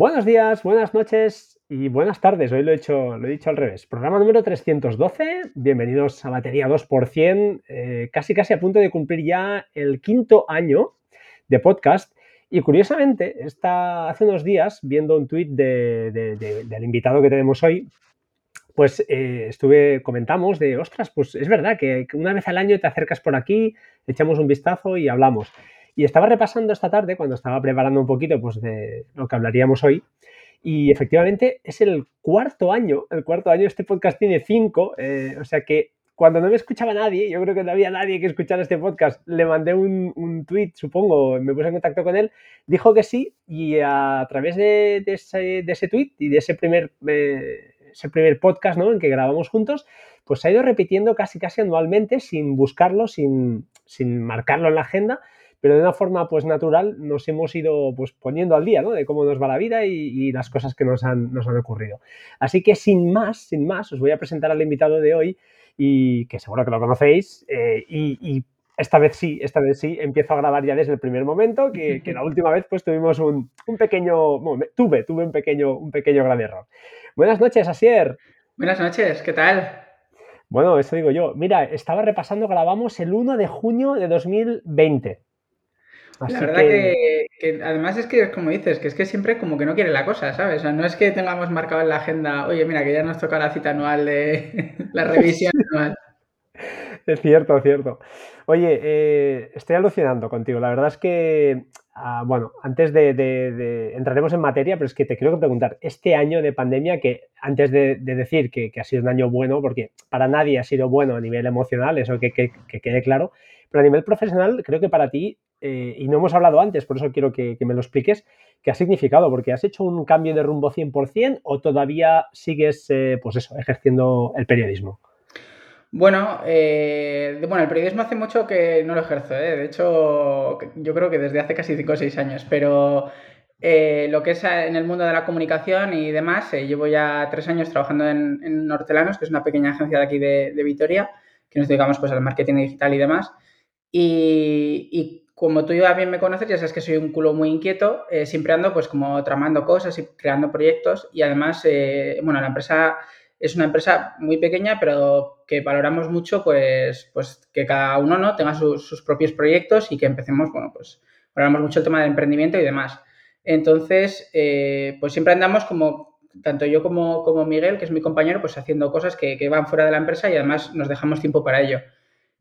Buenos días, buenas noches y buenas tardes. Hoy lo he, hecho, lo he dicho al revés. Programa número 312. Bienvenidos a Batería 2%. Eh, casi, casi a punto de cumplir ya el quinto año de podcast. Y curiosamente, está hace unos días viendo un tuit del invitado que tenemos hoy, pues eh, estuve, comentamos de, ostras, pues es verdad que una vez al año te acercas por aquí, echamos un vistazo y hablamos. Y estaba repasando esta tarde, cuando estaba preparando un poquito pues, de lo que hablaríamos hoy, y efectivamente es el cuarto año, el cuarto año, este podcast tiene cinco, eh, o sea que cuando no me escuchaba nadie, yo creo que no había nadie que escuchara este podcast, le mandé un, un tweet, supongo, me puse en contacto con él, dijo que sí, y a, través de, ese, de ese tweet y de ese primer... Eh, ese primer podcast ¿no? en que grabamos juntos, pues se ha ido repitiendo casi casi anualmente sin buscarlo, sin, sin marcarlo en la agenda, pero de una forma pues natural nos hemos ido pues poniendo al día, ¿no? De cómo nos va la vida y, las cosas que nos han, nos han, ocurrido. Así que sin más, sin más, os voy a presentar al invitado de hoy y que seguro que lo conocéis eh, y, esta vez sí, esta vez sí, empiezo a grabar ya desde el primer momento, que, que la última vez pues tuvimos un, un pequeño, bueno, tuve, tuve un pequeño, un pequeño gran error. Buenas noches, Asier. Buenas noches, ¿qué tal? Bueno, eso digo yo. Mira, estaba repasando, grabamos el 1 de junio de 2020. La verdad que... además es que, como dices, que es que siempre como que no quiere la cosa, ¿sabes? O sea, no es que tengamos marcado en la agenda, oye, mira, que ya nos toca la cita anual de la revisión anual. Es cierto, es cierto. Oye, eh, estoy alucinando contigo. La verdad es que Ah, bueno, antes de, entraremos en materia, pero es que te quiero preguntar, este año de pandemia, que antes de, decir que, ha sido un año bueno, porque para nadie ha sido bueno a nivel emocional, eso que, quede claro, pero a nivel profesional, creo que para ti, eh, y no hemos hablado antes, por eso quiero que, me lo expliques, ¿qué ha significado? Porque has hecho un cambio de rumbo 100% o todavía sigues, eh, pues eso, ejerciendo el periodismo. Bueno, eh, bueno, el periodismo hace mucho que no lo ejerzo, de hecho, yo creo que desde hace casi 5 o 6 años, pero lo que es en el mundo de la comunicación y demás, llevo ya 3 años trabajando en, Nortelanos, que es una pequeña agencia de aquí de, Vitoria, que nos dedicamos pues al marketing digital y demás. Y, como tú ya bien me conoces, ya sabes que soy un culo muy inquieto, siempre ando pues como tramando cosas y creando proyectos y además, bueno, la empresa es una empresa muy pequeña, pero que valoramos mucho, pues, pues que cada uno ¿no? tenga sus propios proyectos y que empecemos, bueno, pues valoramos mucho el tema del emprendimiento y demás. Entonces, eh, pues siempre andamos como, tanto yo como, como, Miguel, que es mi compañero, pues haciendo cosas que, van fuera de la empresa y además nos dejamos tiempo para ello.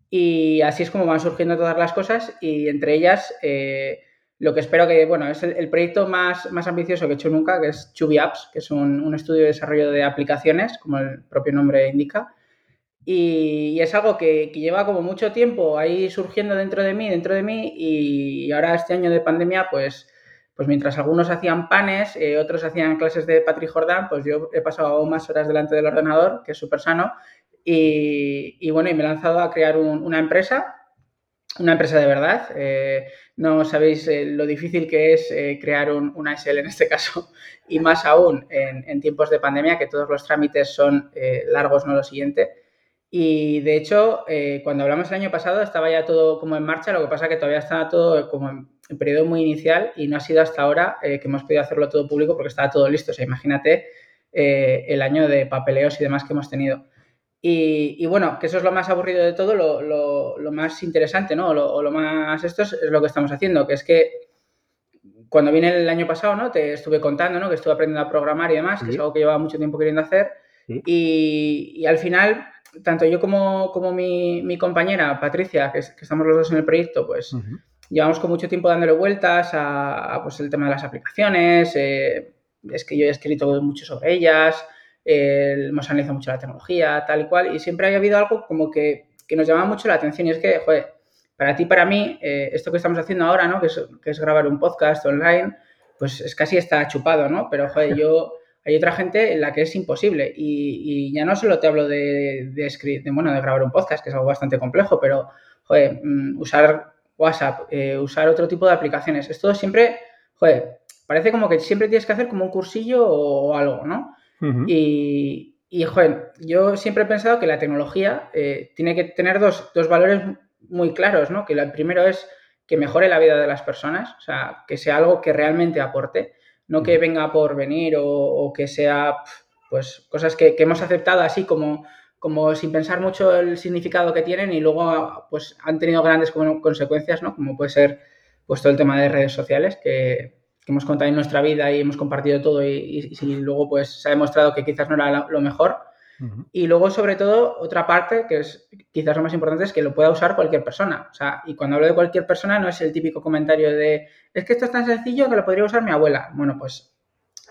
Y así es como van surgiendo todas las cosas y entre ellas... Eh, lo que espero que, bueno, es el, proyecto más, más, ambicioso que he hecho nunca, que es Chubby Apps, que es un, estudio de desarrollo de aplicaciones, como el propio nombre indica. Y, es algo que, lleva como mucho tiempo ahí surgiendo dentro de mí, dentro de mí, y, ahora este año de pandemia, pues, pues mientras algunos hacían panes, eh, otros hacían clases de Patrick Jordan, pues yo he pasado más horas delante del ordenador, que es súper sano, y, bueno, y me he lanzado a crear una empresa una empresa de verdad. Eh, no sabéis eh, lo difícil que es eh, crear un, una SL en este caso y más aún en, tiempos de pandemia que todos los trámites son largos, no lo siguiente. Y de hecho, cuando hablamos el año pasado estaba ya todo como en marcha, lo que pasa que todavía estaba todo como en, periodo muy inicial y no ha sido hasta ahora que hemos podido hacerlo todo público porque estaba todo listo. O sea, imagínate el año de papeleos y demás que hemos tenido. Y, bueno, que eso es lo más aburrido de todo, lo, más interesante, ¿no? O lo, más esto es, lo que estamos haciendo, que es que cuando vine el año pasado, ¿no? Te estuve contando, ¿no? Que estuve aprendiendo a programar y demás, que es algo que llevaba mucho tiempo queriendo hacer. Y, al final, tanto yo como, como mi, compañera Patricia, que, estamos los dos en el proyecto, pues llevamos con mucho tiempo dándole vueltas a, pues, el tema de las aplicaciones. Eh, es que yo he escrito mucho sobre ellas hemos analizado mucho la tecnología, tal y cual, y siempre ha habido algo como que, nos llama mucho la atención y es que, joder, para ti, para mí, eh, esto que estamos haciendo ahora, ¿no? Que es, grabar un podcast online, pues es casi está chupado, ¿no? Pero, joder, yo, hay otra gente en la que es imposible y, ya no solo te hablo de, de, bueno, de grabar un podcast, que es algo bastante complejo, pero, joder, mm, usar WhatsApp, eh, usar otro tipo de aplicaciones, es todo siempre, joder, parece como que siempre tienes que hacer como un cursillo o algo, ¿no? Y, y, joder, yo siempre he pensado que la tecnología eh, tiene que tener dos, dos, valores muy claros, ¿no? Que el primero es que mejore la vida de las personas, o sea, que sea algo que realmente aporte. no que venga por venir o, que sea, pues, cosas que, hemos aceptado así como, como sin pensar mucho el significado que tienen y luego, pues, han tenido grandes consecuencias, ¿no? Como puede ser, pues, todo el tema de redes sociales que, hemos contado en nuestra vida y hemos compartido todo y, y, luego, pues, se ha demostrado que quizás no era lo mejor y luego, sobre todo, otra parte que es quizás lo más importante es que lo pueda usar cualquier persona. O sea, y cuando hablo de cualquier persona no es el típico comentario de es que esto es tan sencillo que lo podría usar mi abuela. Bueno, pues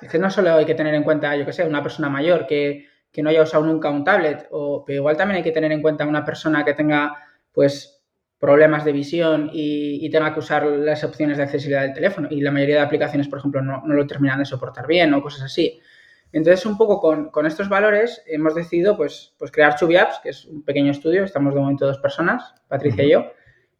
es que no solo hay que tener en cuenta, yo que sé, una persona mayor que, no haya usado nunca un tablet, o, pero igual también hay que tener en cuenta una persona que tenga, pues, problemas de visión y, tenga que usar las opciones de accesibilidad del teléfono. Y la mayoría de aplicaciones, por ejemplo, no, no lo terminan de soportar bien o cosas así. Entonces, un poco con, estos valores hemos decidido pues, pues crear ChubiApps, que es un pequeño estudio, estamos de momento dos personas, Patricia y yo,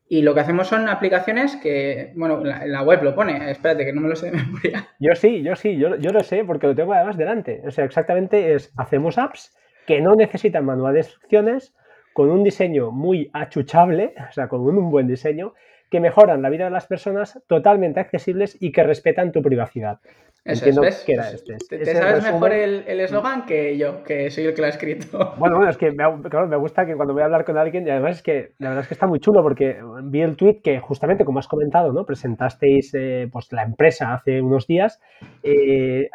y lo que hacemos son aplicaciones que, bueno, en la, web lo pone, espérate que no me lo sé de memoria. Yo sí, yo sí, yo, yo lo sé porque lo tengo además delante. O sea, exactamente es, hacemos apps que no necesitan manual de instrucciones, con un diseño muy achuchable, o sea, con un buen diseño, que mejoran la vida de las personas, totalmente accesibles y que respetan tu privacidad. Eso es. Que era este. Te, sabes mejor el eslogan que yo, que soy el que lo ha escrito. Bueno, bueno, es que me, me gusta que cuando voy a hablar con alguien, y además es que la verdad es que está muy chulo porque vi el tweet que justamente, como has comentado, ¿no? presentasteis eh, pues, la empresa hace unos días. Eh,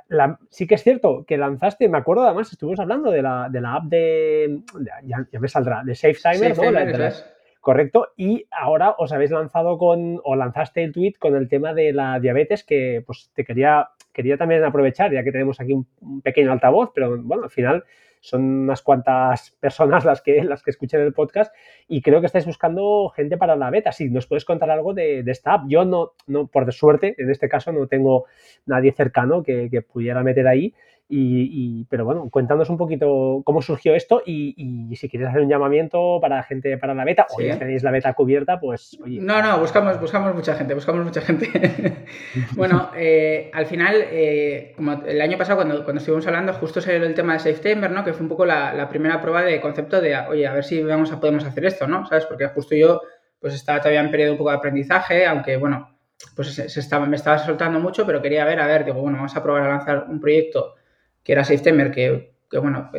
sí que es cierto que lanzaste, me acuerdo además, estuvimos hablando de la, de la app de, ya, me saldrá, de Safe Timer, ¿no? Correcto. Y ahora os habéis lanzado con, o lanzaste el tweet con el tema de la diabetes, que pues te quería, quería también aprovechar, ya que tenemos aquí un, pequeño altavoz, pero bueno, al final son unas cuantas personas las que, las que escuchen el podcast y creo que estáis buscando gente para la beta. Si nos puedes contar algo de, esta app. Yo no, no, por suerte, en este caso no tengo nadie cercano que, que pudiera meter ahí, y, pero bueno, cuéntanos un poquito cómo surgió esto y, si quieres hacer un llamamiento para gente para la beta o ya tenéis la beta cubierta, pues No, no, buscamos, buscamos mucha gente, buscamos mucha gente. bueno, eh, al final, eh, como el año pasado cuando, cuando estuvimos hablando, justo salió el tema de SafeTimber, ¿no? Que fue un poco la, primera prueba de concepto de, oye, a ver si vamos a, podemos hacer esto, ¿no? ¿Sabes? Porque justo yo pues estaba todavía en periodo un poco de aprendizaje, aunque bueno, pues se, estaba, me estaba soltando mucho, pero quería ver, a ver, digo, bueno, vamos a probar a lanzar un proyecto que era SafeTimer, que, que bueno,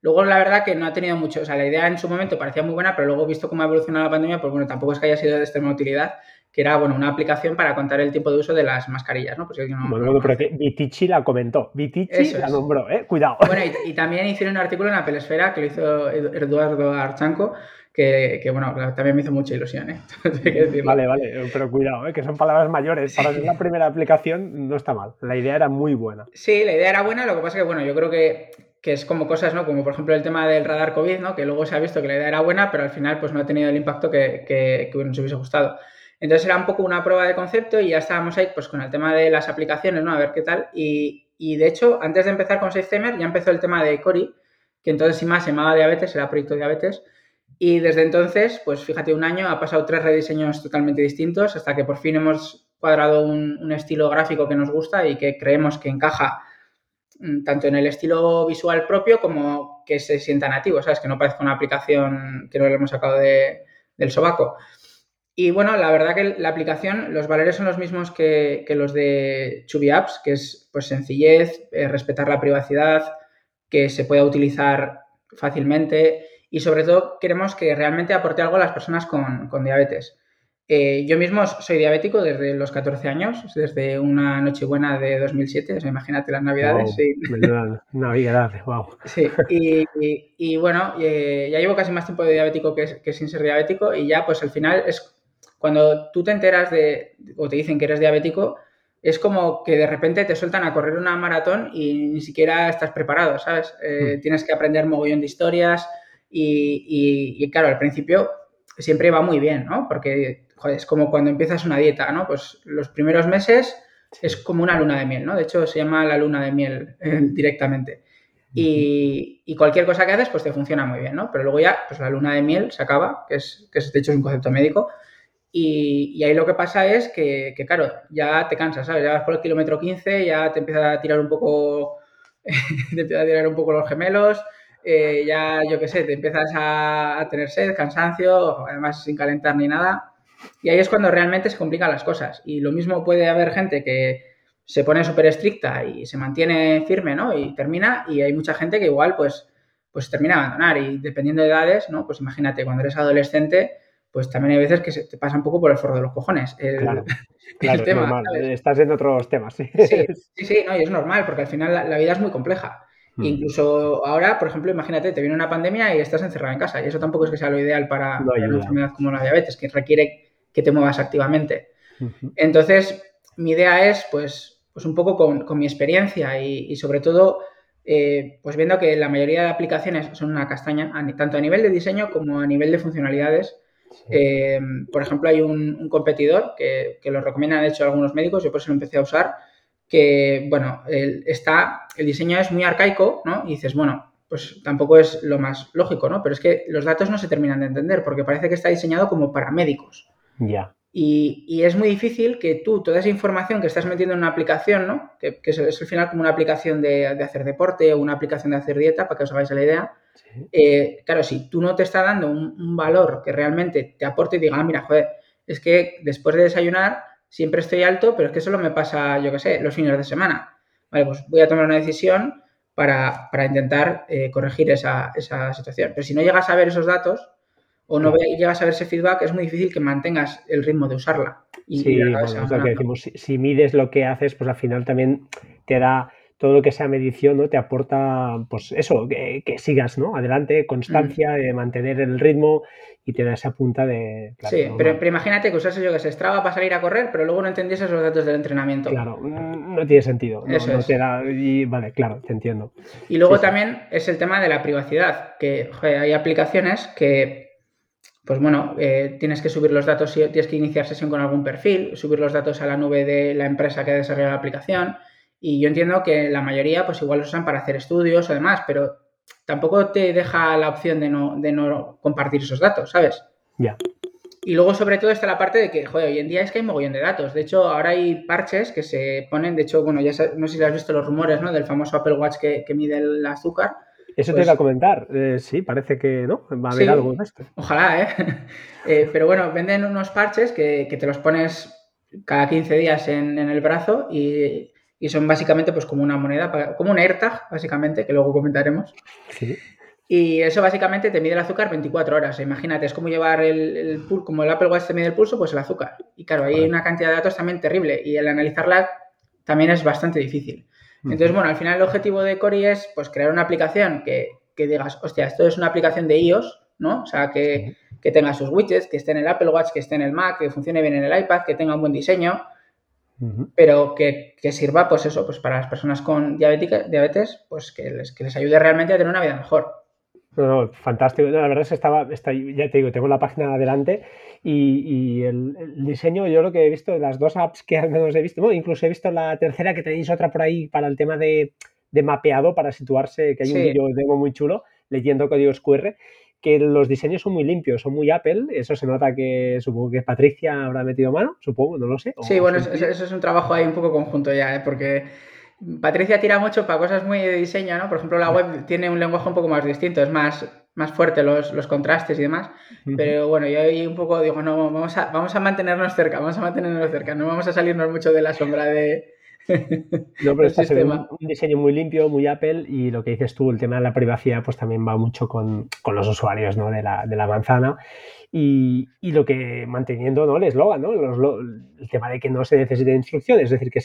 luego la verdad que no ha tenido mucho, o sea, la idea en su momento parecía muy buena, pero luego visto cómo ha evolucionado la pandemia, pues bueno, tampoco es que haya sido de extrema utilidad, que era, bueno, una aplicación para contar el tiempo de uso de las mascarillas, ¿no? Pues bueno, pero que Vitici la comentó, Vitici la nombró, ¿eh? Cuidado. Bueno, y, también hicieron un artículo en la Pelesfera que lo hizo Eduardo Archanco, que, que, bueno, también me hizo mucha ilusión, ¿eh? vale, vale, pero cuidado, ¿eh? que son palabras mayores. Para ser la primera aplicación no está mal. La idea era muy buena. Sí, la idea era buena, lo que pasa es que, bueno, yo creo que, que es como cosas, ¿no? Como por ejemplo el tema del radar COVID, ¿no? Que luego se ha visto que la idea era buena, pero al final pues no ha tenido el impacto que, que, que nos hubiese gustado. Entonces era un poco una prueba de concepto y ya estábamos ahí pues con el tema de las aplicaciones, ¿no? A ver qué tal. Y, y de hecho, antes de empezar con SafeTimer ya empezó el tema de Cori, que entonces sin más se llamaba Diabetes, era proyecto Diabetes. Y desde entonces, pues fíjate, un año ha pasado tres rediseños totalmente distintos hasta que por fin hemos cuadrado un, estilo gráfico que nos gusta y que creemos que encaja mm, tanto en el estilo visual propio como que se sienta nativo, ¿sabes? Que no parezca una aplicación que no le hemos sacado del sobaco. Y bueno, la verdad que la aplicación, los valores son los mismos que, los de Chubby Apps, que es pues sencillez, eh, respetar la privacidad, que se pueda utilizar fácilmente y sobre todo queremos que realmente aporte algo a las personas con, diabetes. Eh, yo mismo soy diabético desde los 14 años, desde una Nochebuena de 2007, o sea, imagínate las Navidades. sí. Navidad, wow. Sí, y, bueno, eh, ya llevo casi más tiempo de diabético que, que, sin ser diabético y ya pues al final es cuando tú te enteras de, o te dicen que eres diabético, es como que de repente te sueltan a correr una maratón y ni siquiera estás preparado, ¿sabes? Eh, hmm. Tienes que aprender mogollón de historias, y, claro, al principio siempre va muy bien, ¿no? Porque, joder, es como cuando empiezas una dieta, ¿no? Pues los primeros meses es como una luna de miel, ¿no? De hecho, se llama la luna de miel eh, directamente. Y, cualquier cosa que haces, pues te funciona muy bien, ¿no? Pero luego ya, pues la luna de miel se acaba, que es, que de hecho es un concepto médico, y, ahí lo que pasa es que, que, claro, ya te cansas, ¿sabes? Ya vas por el kilómetro 15, ya te empieza a tirar un poco, te empieza a tirar un poco los gemelos, eh, ya, yo qué sé, te empiezas a, tener sed, cansancio, además sin calentar ni nada. Y ahí es cuando realmente se complican las cosas. Y lo mismo puede haber gente que se pone súper estricta y se mantiene firme, ¿no? Y termina, y hay mucha gente que igual, pues, pues termina a abandonar. Y dependiendo de edades, ¿no? Pues imagínate, cuando eres adolescente, pues también hay veces que se te pasa un poco por el forro de los cojones. claro, claro normal. Estás en otros temas. Sí, sí, sí, no, y es normal, porque al final la, vida es muy compleja. Hmm. Incluso ahora, por ejemplo, imagínate, te viene una pandemia y estás encerrado en casa. Y eso tampoco es que sea lo ideal para, una enfermedad como la diabetes, que requiere que te muevas activamente. Entonces, mi idea es, pues, pues un poco con, mi experiencia y, sobre todo, eh, pues viendo que la mayoría de aplicaciones son una castaña, tanto a nivel de diseño como a nivel de funcionalidades. Eh, por ejemplo, hay un, competidor que, lo recomiendan, de hecho, algunos médicos, yo por eso lo empecé a usar, que, bueno, el, está, el diseño es muy arcaico, ¿no? Y dices, bueno, pues tampoco es lo más lógico, ¿no? Pero es que los datos no se terminan de entender porque parece que está diseñado como para médicos. Ya. Y, es muy difícil que tú, toda esa información que estás metiendo en una aplicación, ¿no? que, es, al final como una aplicación de, hacer deporte o una aplicación de hacer dieta, para que os hagáis la idea, eh, claro, si tú no te estás dando un, valor que realmente te aporte y diga, ah, mira, joder, es que después de desayunar siempre estoy alto, pero es que solo me pasa, yo qué sé, los fines de semana. Vale, pues voy a tomar una decisión para, intentar eh, corregir esa, esa situación. Pero si no llegas a ver esos datos, o no llegas a ver ese feedback, es muy difícil que mantengas el ritmo de usarla. Y, sí, es lo que decimos. Si, mides lo que haces, pues al final también te da todo lo que sea medición, ¿no? Te aporta, pues eso, que, sigas, ¿no? Adelante, constancia, de mantener el ritmo y te da esa punta de... sí, pero, imagínate que usase yo que se Strava para salir a correr, pero luego no entendiese los datos del entrenamiento. Claro, no tiene sentido. No, eso te da, y, vale, claro, te entiendo. Y luego también es el tema de la privacidad, que hay aplicaciones que pues bueno, eh, tienes que subir los datos, tienes que iniciar sesión con algún perfil, subir los datos a la nube de la empresa que ha desarrollado la aplicación. Y yo entiendo que la mayoría, pues igual los usan para hacer estudios o demás, pero tampoco te deja la opción de no, de no compartir esos datos, ¿sabes? Ya. Y luego, sobre todo, está la parte de que, joder, hoy en día es que hay mogollón de datos. De hecho, ahora hay parches que se ponen, de hecho, bueno, ya no sé si has visto los rumores, ¿no? Del famoso Apple Watch que, que mide el azúcar eso te iba a pues comentar. Eh, sí, parece que no, va a haber algo de esto. Ojalá, ¿eh? ¿eh? Pero bueno, venden unos parches que, te los pones cada 15 días en, el brazo y, son básicamente pues como una moneda, como un AirTag, básicamente, que luego comentaremos. Sí. Y eso básicamente te mide el azúcar 24 horas. Imagínate, es como llevar el, el como el Apple Watch te mide el pulso, pues el azúcar. Y claro, ahí hay una cantidad de datos también terrible y el analizarla también es bastante difícil. Entonces, bueno, al final el objetivo de Cori es pues crear una aplicación que, digas, hostia, esto es una aplicación de iOS, ¿no? O sea, que, tenga sus widgets, que esté en el Apple Watch, que esté en el Mac, que funcione bien en el iPad, que tenga un buen diseño, pero que, sirva, pues eso, pues para las personas con diabetes, pues que les, que les ayude realmente a tener una vida mejor. No, no, fantástico. la verdad es que estaba, está, ya te digo, tengo la página adelante y, el, diseño, yo lo que he visto de las dos apps que al menos he visto, incluso he visto la tercera que tenéis otra por ahí para el tema de, mapeado para situarse, que hay un vídeo demo muy chulo leyendo códigos QR, que los diseños son muy limpios, son muy Apple, eso se nota que supongo que Patricia habrá metido mano, supongo, no lo sé. Sí, bueno, eso, es un trabajo ahí un poco conjunto ya, ¿eh? porque Patricia tira mucho para cosas muy de diseño, ¿no? Por ejemplo, la web tiene un lenguaje un poco más distinto, es más, más fuerte los, contrastes y demás. Pero bueno, yo ahí un poco digo, no, vamos a, vamos a mantenernos cerca, vamos a mantenernos cerca, no vamos a salirnos mucho de la sombra de... no, pero este un, diseño muy limpio, muy Apple y lo que dices tú, el tema de la privacidad, pues también va mucho con, los usuarios ¿no? de, la, de la manzana. Y, lo que manteniendo ¿no? el eslogan, ¿no? el tema de que no se necesite instrucciones, es decir, que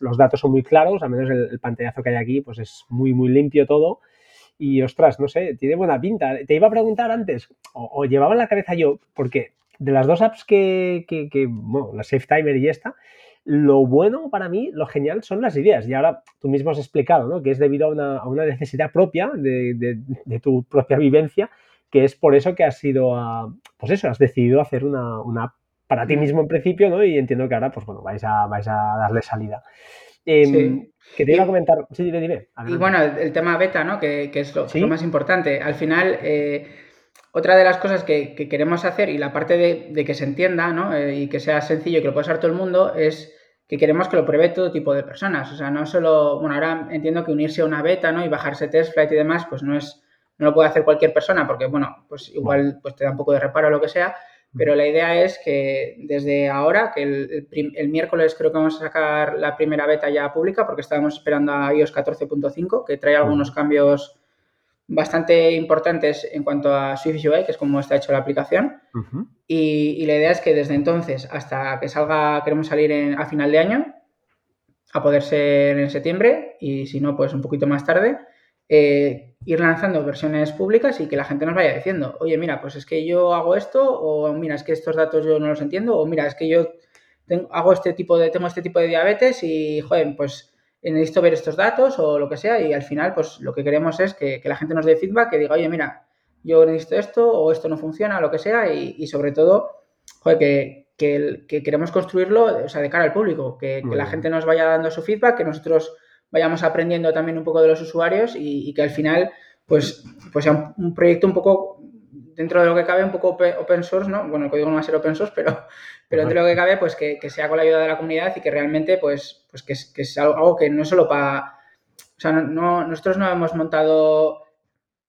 los datos son muy claros, al menos el, pantallazo que hay aquí pues es muy, muy limpio todo. Y ostras, no sé, tiene buena pinta. Te iba a preguntar antes, o, llevaba en la cabeza yo, porque de las dos apps que, que, bueno, la Safe Timer y esta, lo bueno para mí, lo genial son las ideas. Y ahora tú mismo has explicado, ¿no? Que es debido a una, necesidad propia de, de, tu propia vivencia que es por eso que has sido a, pues eso, has decidido hacer una, una para ti mismo en principio, ¿no? Y entiendo que ahora, pues bueno, vais a, vais a darle salida. Eh, Que te iba a comentar, sí, dime, dime. Y bueno, el, tema beta, ¿no? Que, que es lo, más importante. Al final, eh, otra de las cosas que, que, queremos hacer y la parte de, de que se entienda, ¿no? Eh, y que sea sencillo y que lo pueda usar todo el mundo es que queremos que lo pruebe todo tipo de personas. O sea, no solo, bueno, ahora entiendo que unirse a una beta, ¿no? Y bajarse test flight y demás, pues no es no lo puede hacer cualquier persona porque, bueno, pues igual pues te da un poco de reparo o lo que sea, pero la idea es que desde ahora, que el, miércoles creo que vamos a sacar la primera beta ya pública, porque estábamos esperando a iOS 14.5, que trae algunos cambios bastante importantes en cuanto a Swift UI, que es como está hecho la aplicación. y, la idea es que desde entonces hasta que salga, queremos salir a final de año, a poder ser en septiembre, y si no, pues un poquito más tarde, eh, ir lanzando versiones públicas y que la gente nos vaya diciendo, oye, mira, pues es que yo hago esto, o mira, es que estos datos yo no los entiendo, o mira, es que yo tengo, hago este tipo de, tengo este tipo de diabetes y, joder, pues necesito ver estos datos o lo que sea, y al final, pues lo que queremos es que, la gente nos dé feedback, que diga, oye, mira, yo necesito esto, o esto no funciona, lo que sea, y, sobre todo, joder, que, que, queremos construirlo, o sea, de cara al público, que, que la gente nos vaya dando su feedback, que nosotros vayamos aprendiendo también un poco de los usuarios y, que al final pues, pues sea un, proyecto un poco dentro de lo que cabe un poco open source, ¿no? Bueno, el código no va a ser open source, pero, pero dentro de lo que cabe, pues que, sea con la ayuda de la comunidad y que realmente, pues, pues que, que es algo que no es solo para... O sea, no, nosotros no hemos montado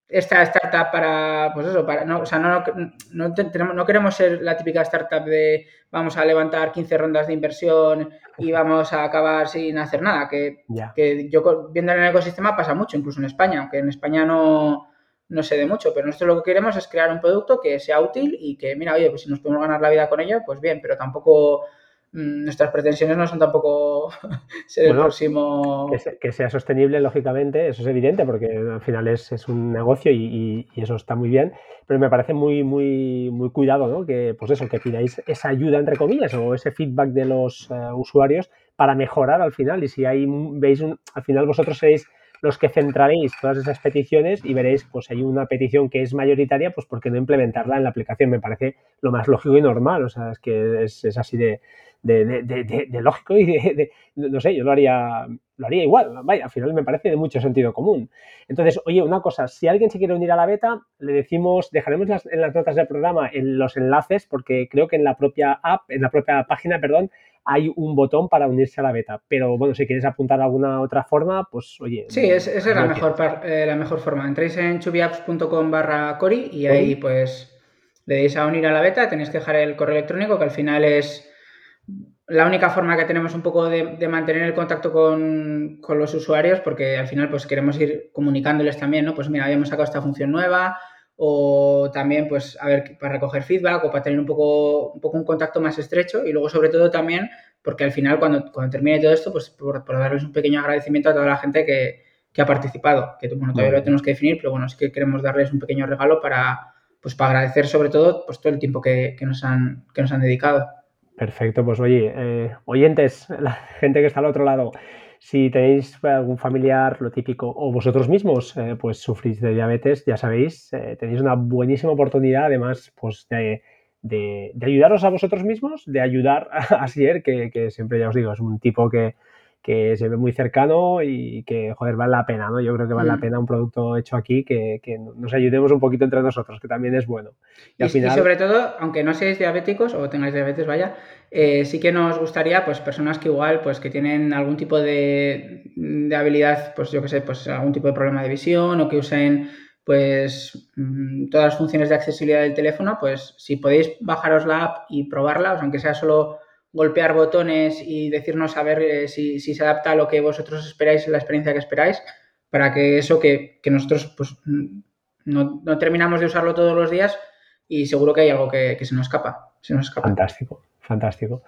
esta startup para, pues eso, para, no, o sea, no, no, tenemos, no queremos ser la típica startup de vamos a levantar 15 rondas de inversión y vamos a acabar sin hacer nada, que, que yo viendo en el ecosistema pasa mucho, incluso en España, aunque en España no, no sé de mucho, pero nosotros lo que queremos es crear un producto que sea útil y que, mira, oye, pues si nos podemos ganar la vida con ello, pues bien, pero tampoco Mm, nuestras pretensiones no son tampoco ser el próximo. Que, sea sostenible, lógicamente, eso es evidente, porque al final es, es un negocio y, eso está muy bien, pero me parece muy, muy, muy cuidado, ¿no? Que, pues eso, que pidáis esa ayuda, entre comillas, o ese feedback de los eh, usuarios para mejorar al final. Y si ahí veis, al final vosotros seréis los que centraréis todas esas peticiones y veréis, pues hay una petición que es mayoritaria, pues ¿por qué no implementarla en la aplicación? Me parece lo más lógico y normal, o sea, es que es, es así de, de, lógico y de, no sé, yo lo haría, lo haría igual, vaya, al final me parece de mucho sentido común. Entonces, oye, una cosa, si alguien se quiere unir a la beta, le decimos, dejaremos en las notas del programa en los enlaces, porque creo que en la propia app, en la propia página, perdón, hay un botón para unirse a la beta. Pero bueno, si quieres apuntar a alguna otra forma, pues oye. Sí, esa es la mejor, eh, la mejor forma. Entréis en chubiapps.com barra cori y ahí pues le deis a unir a la beta, tenéis que dejar el correo electrónico que al final es la única forma que tenemos un poco de, mantener el contacto con, los usuarios, porque al final pues queremos ir comunicándoles también, ¿no? Pues mira, habíamos sacado esta función nueva, o también pues a ver para recoger feedback o para tener un poco un poco un contacto más estrecho y luego sobre todo también porque al final cuando, cuando termine todo esto pues por, darles un pequeño agradecimiento a toda la gente que, ha participado que bueno todavía lo tenemos que definir pero bueno sí que queremos darles un pequeño regalo para pues para agradecer sobre todo pues todo el tiempo que, nos han que nos han dedicado Perfecto, pues oye, eh, oyentes, la gente que está al otro lado, si tenéis algún familiar, lo típico, o vosotros mismos, eh, pues sufrís de diabetes, ya sabéis, eh, tenéis una buenísima oportunidad, además, pues de, ayudaros a vosotros mismos, de ayudar a Sier, que, que siempre ya os digo, es un tipo que, que se ve muy cercano y que, joder, vale la pena, ¿no? Yo creo que vale la mm. pena un producto hecho aquí que, que, nos ayudemos un poquito entre nosotros, que también es bueno. Y, sobre todo, aunque no seáis diabéticos o tengáis diabetes, vaya, eh, sí que nos gustaría, pues, personas que igual, pues, que tienen algún tipo de, de habilidad, pues, yo qué sé, pues, algún tipo de problema de visión o que usen pues mm, todas las funciones de accesibilidad del teléfono, pues si podéis bajaros la app y probarla, aunque sea solo golpear botones y decirnos a ver eh, si, se adapta a lo que vosotros esperáis, la experiencia que esperáis, para que eso que, nosotros pues no, terminamos de usarlo todos los días y seguro que hay algo que, se, nos escapa, se nos escapa. Fantástico, fantástico.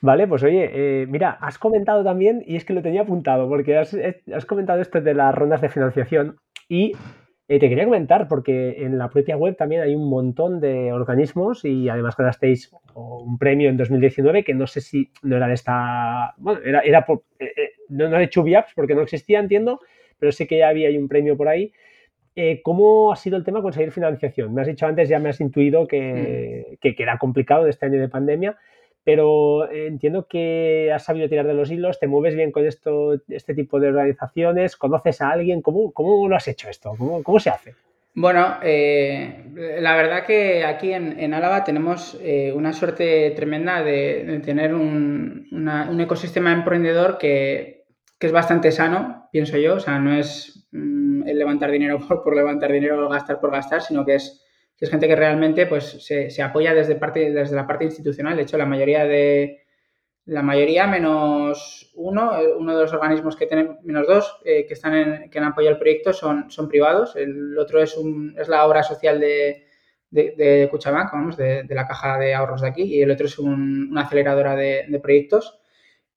Vale, pues oye, eh, mira, has comentado también, y es que lo tenía apuntado, porque has, eh, has comentado esto de las rondas de financiación y eh, te quería comentar, porque en la propia web también hay un montón de organismos y además ganasteis un premio en 2019 que no sé si no era de esta. Bueno, era, era por, eh, eh, no, de Chubiaps porque no existía, entiendo, pero sé que ya había un premio por ahí. ¿Cómo ha sido el tema conseguir financiación? Me has dicho antes, ya me has intuido que, mm. que, que era complicado en este año de pandemia, pero entiendo que has sabido tirar de los hilos, te mueves bien con esto, este tipo de organizaciones, conoces a alguien, ¿cómo, cómo lo has hecho esto? ¿Cómo, cómo se hace? Bueno, eh, la verdad que aquí en, Álava tenemos eh, una suerte tremenda de, tener un, ecosistema emprendedor que, es bastante sano, pienso yo. O sea, no es mm, el levantar dinero por, por levantar dinero o gastar por gastar, sino que es que es gente que realmente pues, se, apoya desde, parte, desde la parte institucional. De hecho, la mayoría de, la mayoría menos uno, uno de los organismos que tienen, menos dos, que, están que han apoyado el proyecto son, son privados. El otro es, un, es la obra social de, de, de vamos, de, la caja de ahorros de aquí, y el otro es una aceleradora de, proyectos.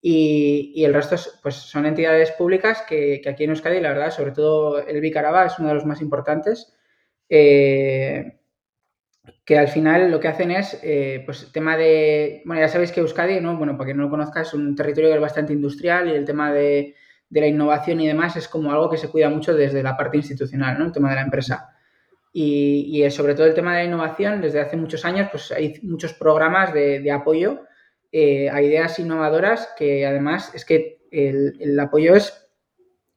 Y, el resto pues, son entidades públicas que, aquí en Euskadi, la verdad, sobre todo el Bicaraba es uno de los más importantes, eh, que al final lo que hacen es, eh, pues, tema de, bueno, ya sabéis que Euskadi, ¿no? Bueno, para quien no lo conozca, es un territorio que es bastante industrial y el tema de, de la innovación y demás es como algo que se cuida mucho desde la parte institucional, ¿no? El tema de la empresa. Y, sobre todo el tema de la innovación, desde hace muchos años, pues hay muchos programas de, apoyo eh, a ideas innovadoras que además es que el, apoyo es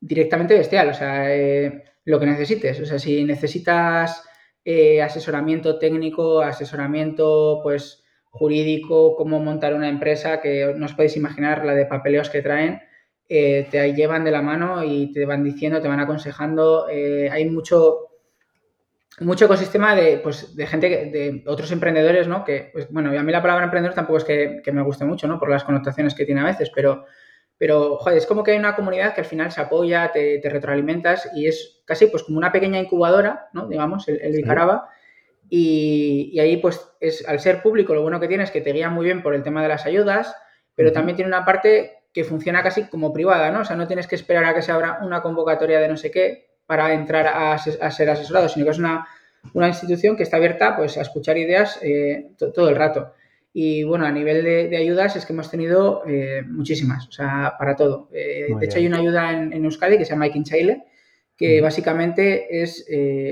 directamente bestial, o sea, eh, lo que necesites. O sea, si necesitas eh, asesoramiento técnico, asesoramiento pues jurídico, cómo montar una empresa, que no os podéis imaginar la de papeleos que traen, te llevan de la mano y te van diciendo, te van aconsejando. hay mucho mucho ecosistema de, pues, de gente, de otros emprendedores, ¿no? Que, pues, bueno, a mí la palabra emprendedor tampoco es que, me guste mucho, ¿no? Por las connotaciones que tiene a veces, pero, pero, joder, es como que hay una comunidad que al final se apoya, te, retroalimentas y es casi pues como una pequeña incubadora, ¿no? Digamos, el, el Y, ahí, pues, es, al ser público, lo bueno que tiene es que te guía muy bien por el tema de las ayudas, pero también tiene una parte que funciona casi como privada, ¿no? O sea, no tienes que esperar a que se abra una convocatoria de no sé qué, para entrar a, ser asesorado, sino que es una, institución que está abierta pues, a escuchar ideas eh, todo el rato. Y bueno, a nivel de, ayudas es que hemos tenido eh, muchísimas, o sea, para todo. Eh, de hecho, hay una ayuda en, Euskadi que se llama Chile, que básicamente es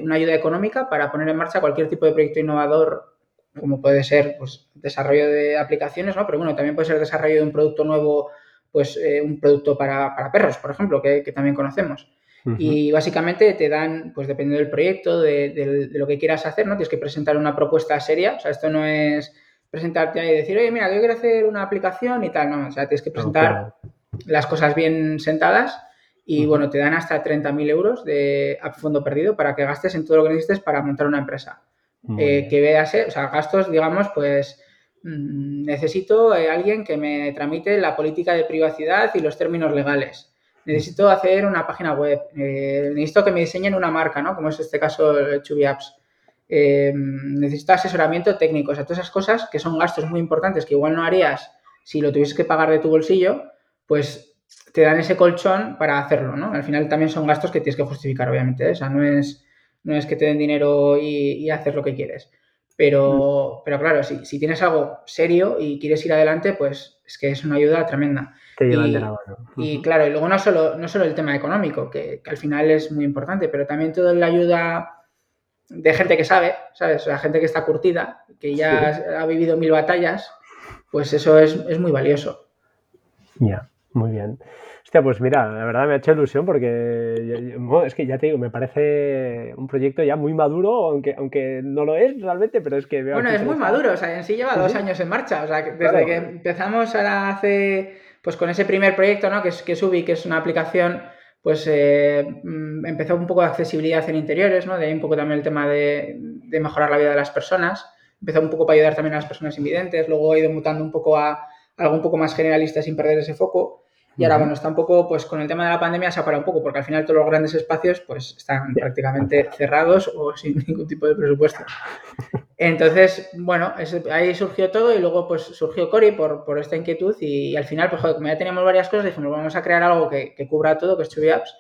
una ayuda económica para poner en marcha cualquier tipo de proyecto innovador, como puede ser pues, desarrollo de aplicaciones, ¿no? pero bueno, también puede ser desarrollo de un producto nuevo, pues un producto para, perros, por ejemplo, que también conocemos. Y básicamente te dan, pues dependiendo del proyecto, de, lo que quieras hacer, ¿no? Tienes que presentar una propuesta seria. O sea, esto no es presentarte ahí y decir, oye, mira, yo quiero hacer una aplicación y tal. No, o sea, tienes que presentar las cosas bien sentadas y, bueno, te dan hasta 30.000 euros de a fondo perdido para que gastes en todo lo que necesites para montar una empresa. Eh, que veas, eh, o sea, gastos, digamos, pues mm, necesito eh, alguien que me tramite la política de privacidad y los términos legales necesito hacer una página web, eh, necesito que me diseñen una marca, ¿no? Como es este caso Chubby Apps. Eh, necesito asesoramiento técnico, o sea, todas esas cosas que son gastos muy importantes que igual no harías si lo tuvieses que pagar de tu bolsillo, pues te dan ese colchón para hacerlo, ¿no? Al final también son gastos que tienes que justificar, obviamente, ¿eh? o sea, no es, no es que te den dinero y, y haces lo que quieres. Pero, mm. pero claro, si, si, tienes algo serio y quieres ir adelante, pues es que es una ayuda tremenda. y, claro, y luego no solo, no solo el tema económico, que, al final es muy importante, pero también toda la ayuda de gente que sabe, ¿sabes? O sea, gente que está curtida, que ya ha vivido mil batallas, pues eso es, es muy valioso. Ya, muy bien pues mira, la verdad me ha hecho ilusión porque es que ya te digo, me parece un proyecto ya muy maduro, aunque, aunque no lo es realmente, pero es que Bueno, es muy maduro, o sea, en sí lleva dos años en marcha, o sea, desde que empezamos ahora hace, pues con ese primer proyecto, ¿no? Que es, que Ubi, que es una aplicación, pues eh, mm, empezó un poco de accesibilidad en interiores, ¿no? De ahí un poco también el tema de, mejorar la vida de las personas, empezó un poco para ayudar también a las personas invidentes, luego ha ido mutando un poco a algo un poco más generalista sin perder ese foco. Y ahora, bueno, está un poco, pues con el tema de la pandemia se ha parado un poco, porque al final todos los grandes espacios, pues están prácticamente cerrados o sin ningún tipo de presupuesto. Entonces, bueno, ahí surgió todo y luego pues surgió Cori por, por esta inquietud y, al final, pues joder, como ya teníamos varias cosas, dijimos, vamos a crear algo que, que cubra todo, que es Chubby Apps.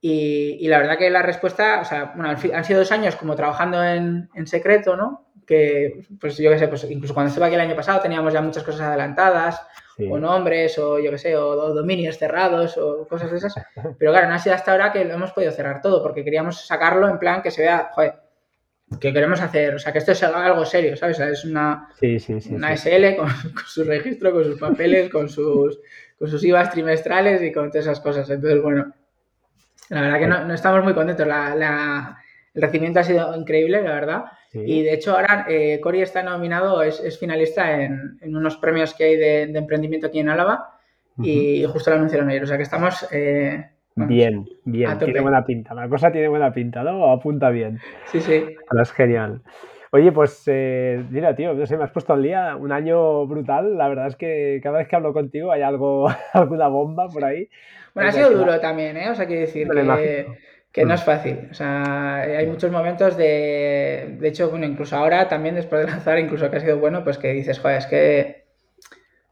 Y, y, la verdad que la respuesta, o sea, bueno, han sido dos años como trabajando en, en secreto, ¿no? Que, pues yo qué sé, pues incluso cuando estuve aquí el año pasado teníamos ya muchas cosas adelantadas, o nombres, o yo qué sé, o, dominios cerrados, o cosas de esas. Pero claro, no ha sido hasta ahora que lo hemos podido cerrar todo, porque queríamos sacarlo en plan que se vea, joder, que queremos hacer, o sea, que esto es algo serio, ¿sabes? es una, una SL con, su registro, con sus papeles, con sus, con sus IVAs trimestrales y con todas esas cosas. Entonces, bueno, la verdad que no, estamos muy contentos. La, el recibimiento ha sido increíble, la verdad. Y de hecho ahora eh, Cori está nominado, es, finalista en, unos premios que hay de, emprendimiento aquí en Álava y justo lo anunciaron ayer. O sea que estamos... Eh, bien, bien, tiene buena pinta. La cosa tiene buena pinta, ¿no? Apunta bien. Sí, sí. Es genial. Oye, pues eh, mira, tío, no sé, me has puesto al día un año brutal. La verdad es que cada vez que hablo contigo hay algo, alguna bomba por ahí. Bueno, ha sido duro también, ¿eh? O sea, quiero decir que, que, no es fácil. O sea, hay muchos momentos de. De hecho, bueno, incluso ahora también después de lanzar, incluso que ha sido bueno, pues que dices, joder, es que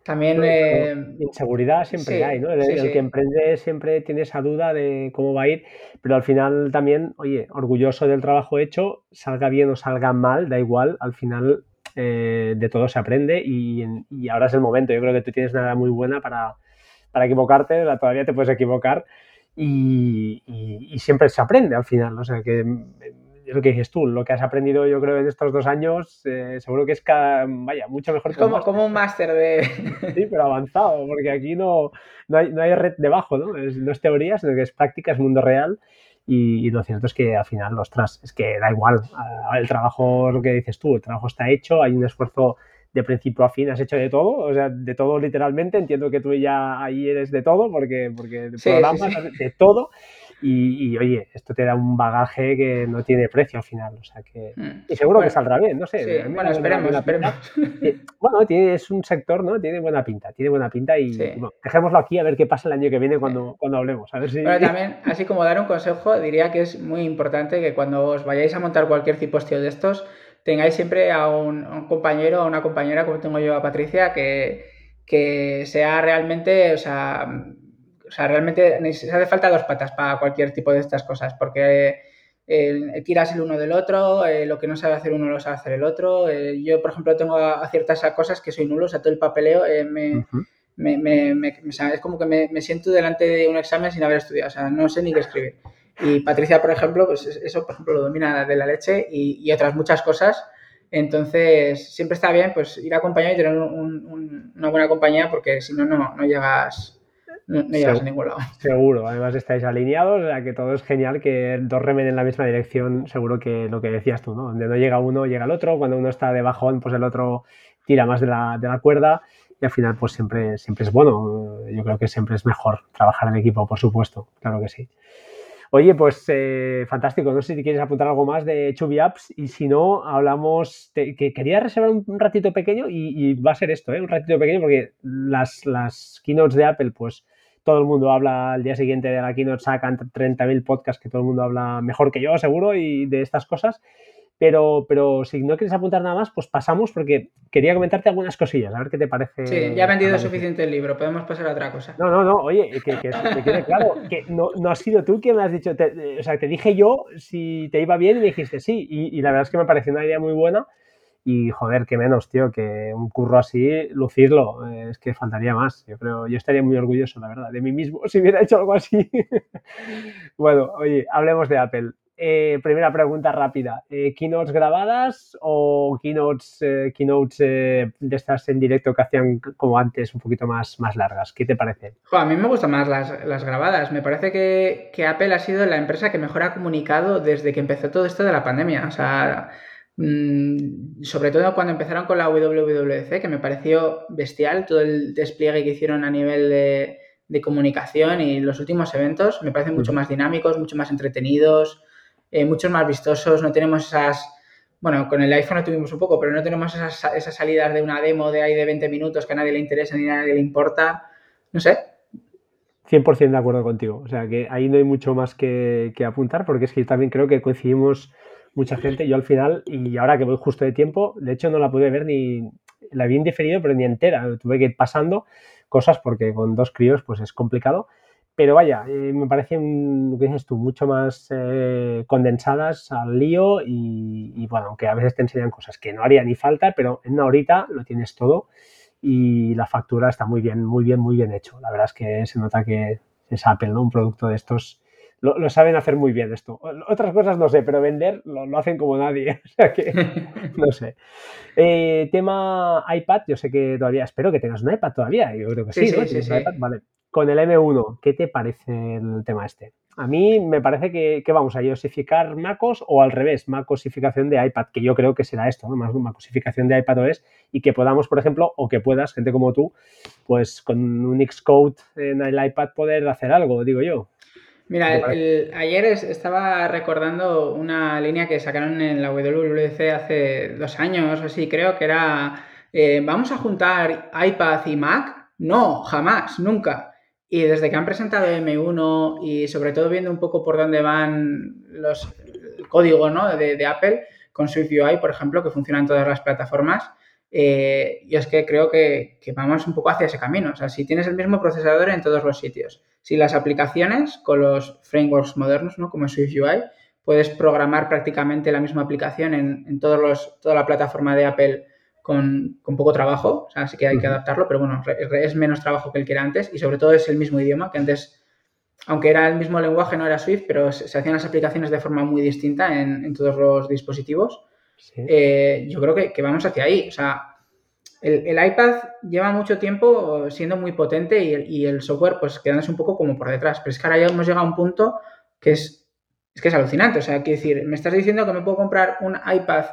también. Eh, inseguridad siempre hay, ¿no? El, que emprende siempre tiene esa duda de cómo va a ir, pero al final también, oye, orgulloso del trabajo hecho, salga bien o salga mal, da igual, al final eh, de todo se aprende y, ahora es el momento. Yo creo que tú tienes una edad muy buena para, para equivocarte, todavía te puedes equivocar y, y, siempre se aprende al final. O sea que es lo que dices tú, lo que has aprendido yo creo en estos dos años, eh, seguro que es, vaya, mucho mejor. Es como, como un máster de... Sí, pero avanzado, porque aquí no, no, hay, no hay red debajo, ¿no? Es, no es teoría, sino que es práctica, es mundo real. Y, lo cierto es que al final, ostras, es que da igual. El trabajo, lo que dices tú, el trabajo está hecho, hay un esfuerzo de principio a fin, has hecho de todo, o sea, de todo literalmente. Entiendo que tú ya ahí eres de todo, porque, porque programas, de todo. Y, oye, esto te da un bagaje que no tiene precio al final. O sea que. Mm. Y seguro que saldrá bien, no sé. Bueno, esperemos, esperemos. Bueno, es un sector, ¿no? Tiene buena pinta, tiene buena pinta y dejémoslo aquí a ver qué pasa el año que viene cuando, cuando hablemos. A ver si... Pero también, así como dar un consejo, diría que es muy importante que cuando os vayáis a montar cualquier cipostio de estos, tengáis siempre a un, compañero o una compañera, como tengo yo a Patricia, que, que sea realmente, o sea, o sea, realmente se hace falta dos patas para cualquier tipo de estas cosas, porque eh, tiras el uno del otro, eh, lo que no sabe hacer uno lo sabe hacer el otro. Eh, yo, por ejemplo, tengo a, ciertas cosas que soy nulo, o sea, todo el papeleo me, es como que me, siento delante de un examen sin haber estudiado, o sea, no sé ni qué escribir. Y Patricia, por ejemplo, pues eso, por ejemplo, lo domina de la leche y, otras muchas cosas. Entonces, siempre está bien pues ir acompañado y tener una buena compañía porque si no, no llegas no, llegas a ningún lado. Seguro, además estáis alineados, o sea que todo es genial, que dos remen en la misma dirección, seguro que lo que decías tú, ¿no? Donde no llega uno, llega el otro, cuando uno está de bajón, pues el otro tira más de la, de la cuerda y al final pues siempre, siempre es bueno, yo creo que siempre es mejor trabajar en equipo, por supuesto, claro que sí. Oye, pues eh, fantástico. No sé si quieres apuntar algo más de Chubby Apps y si no, hablamos. que quería reservar un, ratito pequeño y, va a ser esto, ¿eh? un ratito pequeño porque las, las keynotes de Apple, pues todo el mundo habla al día siguiente de la keynote, sacan 30.000 podcasts que todo el mundo habla mejor que yo, seguro, y de estas cosas. Pero, pero si no quieres apuntar nada más, pues pasamos porque quería comentarte algunas cosillas, a ver qué te parece. Sí, ya he vendido suficiente el libro, podemos pasar a otra cosa. No, no, no, oye, que, que, quede claro, que no, no has sido tú quien me has dicho, o sea, te dije yo si te iba bien y me dijiste sí, y, y la verdad es que me pareció una idea muy buena y joder, qué menos, tío, que un curro así, lucirlo, eh, es que faltaría más. Yo creo, yo estaría muy orgulloso, la verdad, de mí mismo si hubiera hecho algo así. bueno, oye, hablemos de Apple. Eh, primera pregunta rápida. Eh, ¿Keynotes grabadas o keynotes, keynotes de estas en directo que hacían como antes, un poquito más, más largas? ¿Qué te parece? a mí me gustan más las, las grabadas. Me parece que, que, Apple ha sido la empresa que mejor ha comunicado desde que empezó todo esto de la pandemia. O sea, Mm, sobre todo cuando empezaron con la WWDC, que me pareció bestial todo el despliegue que hicieron a nivel de, comunicación y los últimos eventos me parecen mucho más dinámicos, mucho más entretenidos, eh, mucho más vistosos. No tenemos esas. Bueno, con el iPhone no tuvimos un poco, pero no tenemos esas, esas salidas de una demo de ahí de 20 minutos que a nadie le interesa ni a nadie le importa. No sé, 100% de acuerdo contigo. O sea, que ahí no hay mucho más que, que, apuntar, porque es que también creo que coincidimos mucha gente. Yo al final, y ahora que voy justo de tiempo, de hecho no la pude ver ni, la vi en diferido, pero ni entera. Tuve que ir pasando cosas porque con dos críos pues es complicado. Pero vaya, eh, me parecen, lo que dices tú, mucho más eh, condensadas al lío y, bueno, aunque a veces te enseñan cosas que no haría ni falta, pero en una horita lo tienes todo y la factura está muy bien, muy bien, muy bien hecho. La verdad es que se nota que es Apple, ¿no? Un producto de estos lo, saben hacer muy bien esto. Otras cosas no sé, pero vender lo, hacen como nadie. O sea que, no sé. Eh, tema iPad, yo sé que todavía, espero que tengas un iPad todavía. Yo creo que sí, sí, sí, Vale. Con el M1, ¿qué te parece el tema este? A mí me parece que, vamos a iosificar MacOS o al revés, macosificación de iPad, que yo creo que será esto, ¿no? Más macosificación de iPadOS y que podamos, por ejemplo, o que puedas, gente como tú, pues con un Xcode en el iPad poder hacer algo, digo yo. Mira, ayer estaba recordando una línea que sacaron en la WWDC hace dos años o así, creo que era, eh, ¿vamos a juntar iPad y Mac? No, jamás, nunca. Y desde que han presentado M1 y sobre todo viendo un poco por dónde van los el código ¿no? de, Apple con SwiftUI, por ejemplo, que funciona en todas las plataformas, eh, y es que creo que, vamos un poco hacia ese camino. O sea, si tienes el mismo procesador en todos los sitios, si las aplicaciones con los frameworks modernos, ¿no? como SwiftUI, puedes programar prácticamente la misma aplicación en, todos los, toda la plataforma de Apple con, poco trabajo. O sea, sí que hay que adaptarlo, pero bueno, es menos trabajo que el que era antes y sobre todo es el mismo idioma que antes. Aunque era el mismo lenguaje, no era Swift, pero se, hacían las aplicaciones de forma muy distinta en todos los dispositivos. Eh, yo creo que, vamos hacia ahí. O sea, el, iPad lleva mucho tiempo siendo muy potente y el, software pues quedándose un poco como por detrás. Pero es que ahora ya hemos llegado a un punto que es, que es alucinante. O sea, quiero decir, me estás diciendo que me puedo comprar un iPad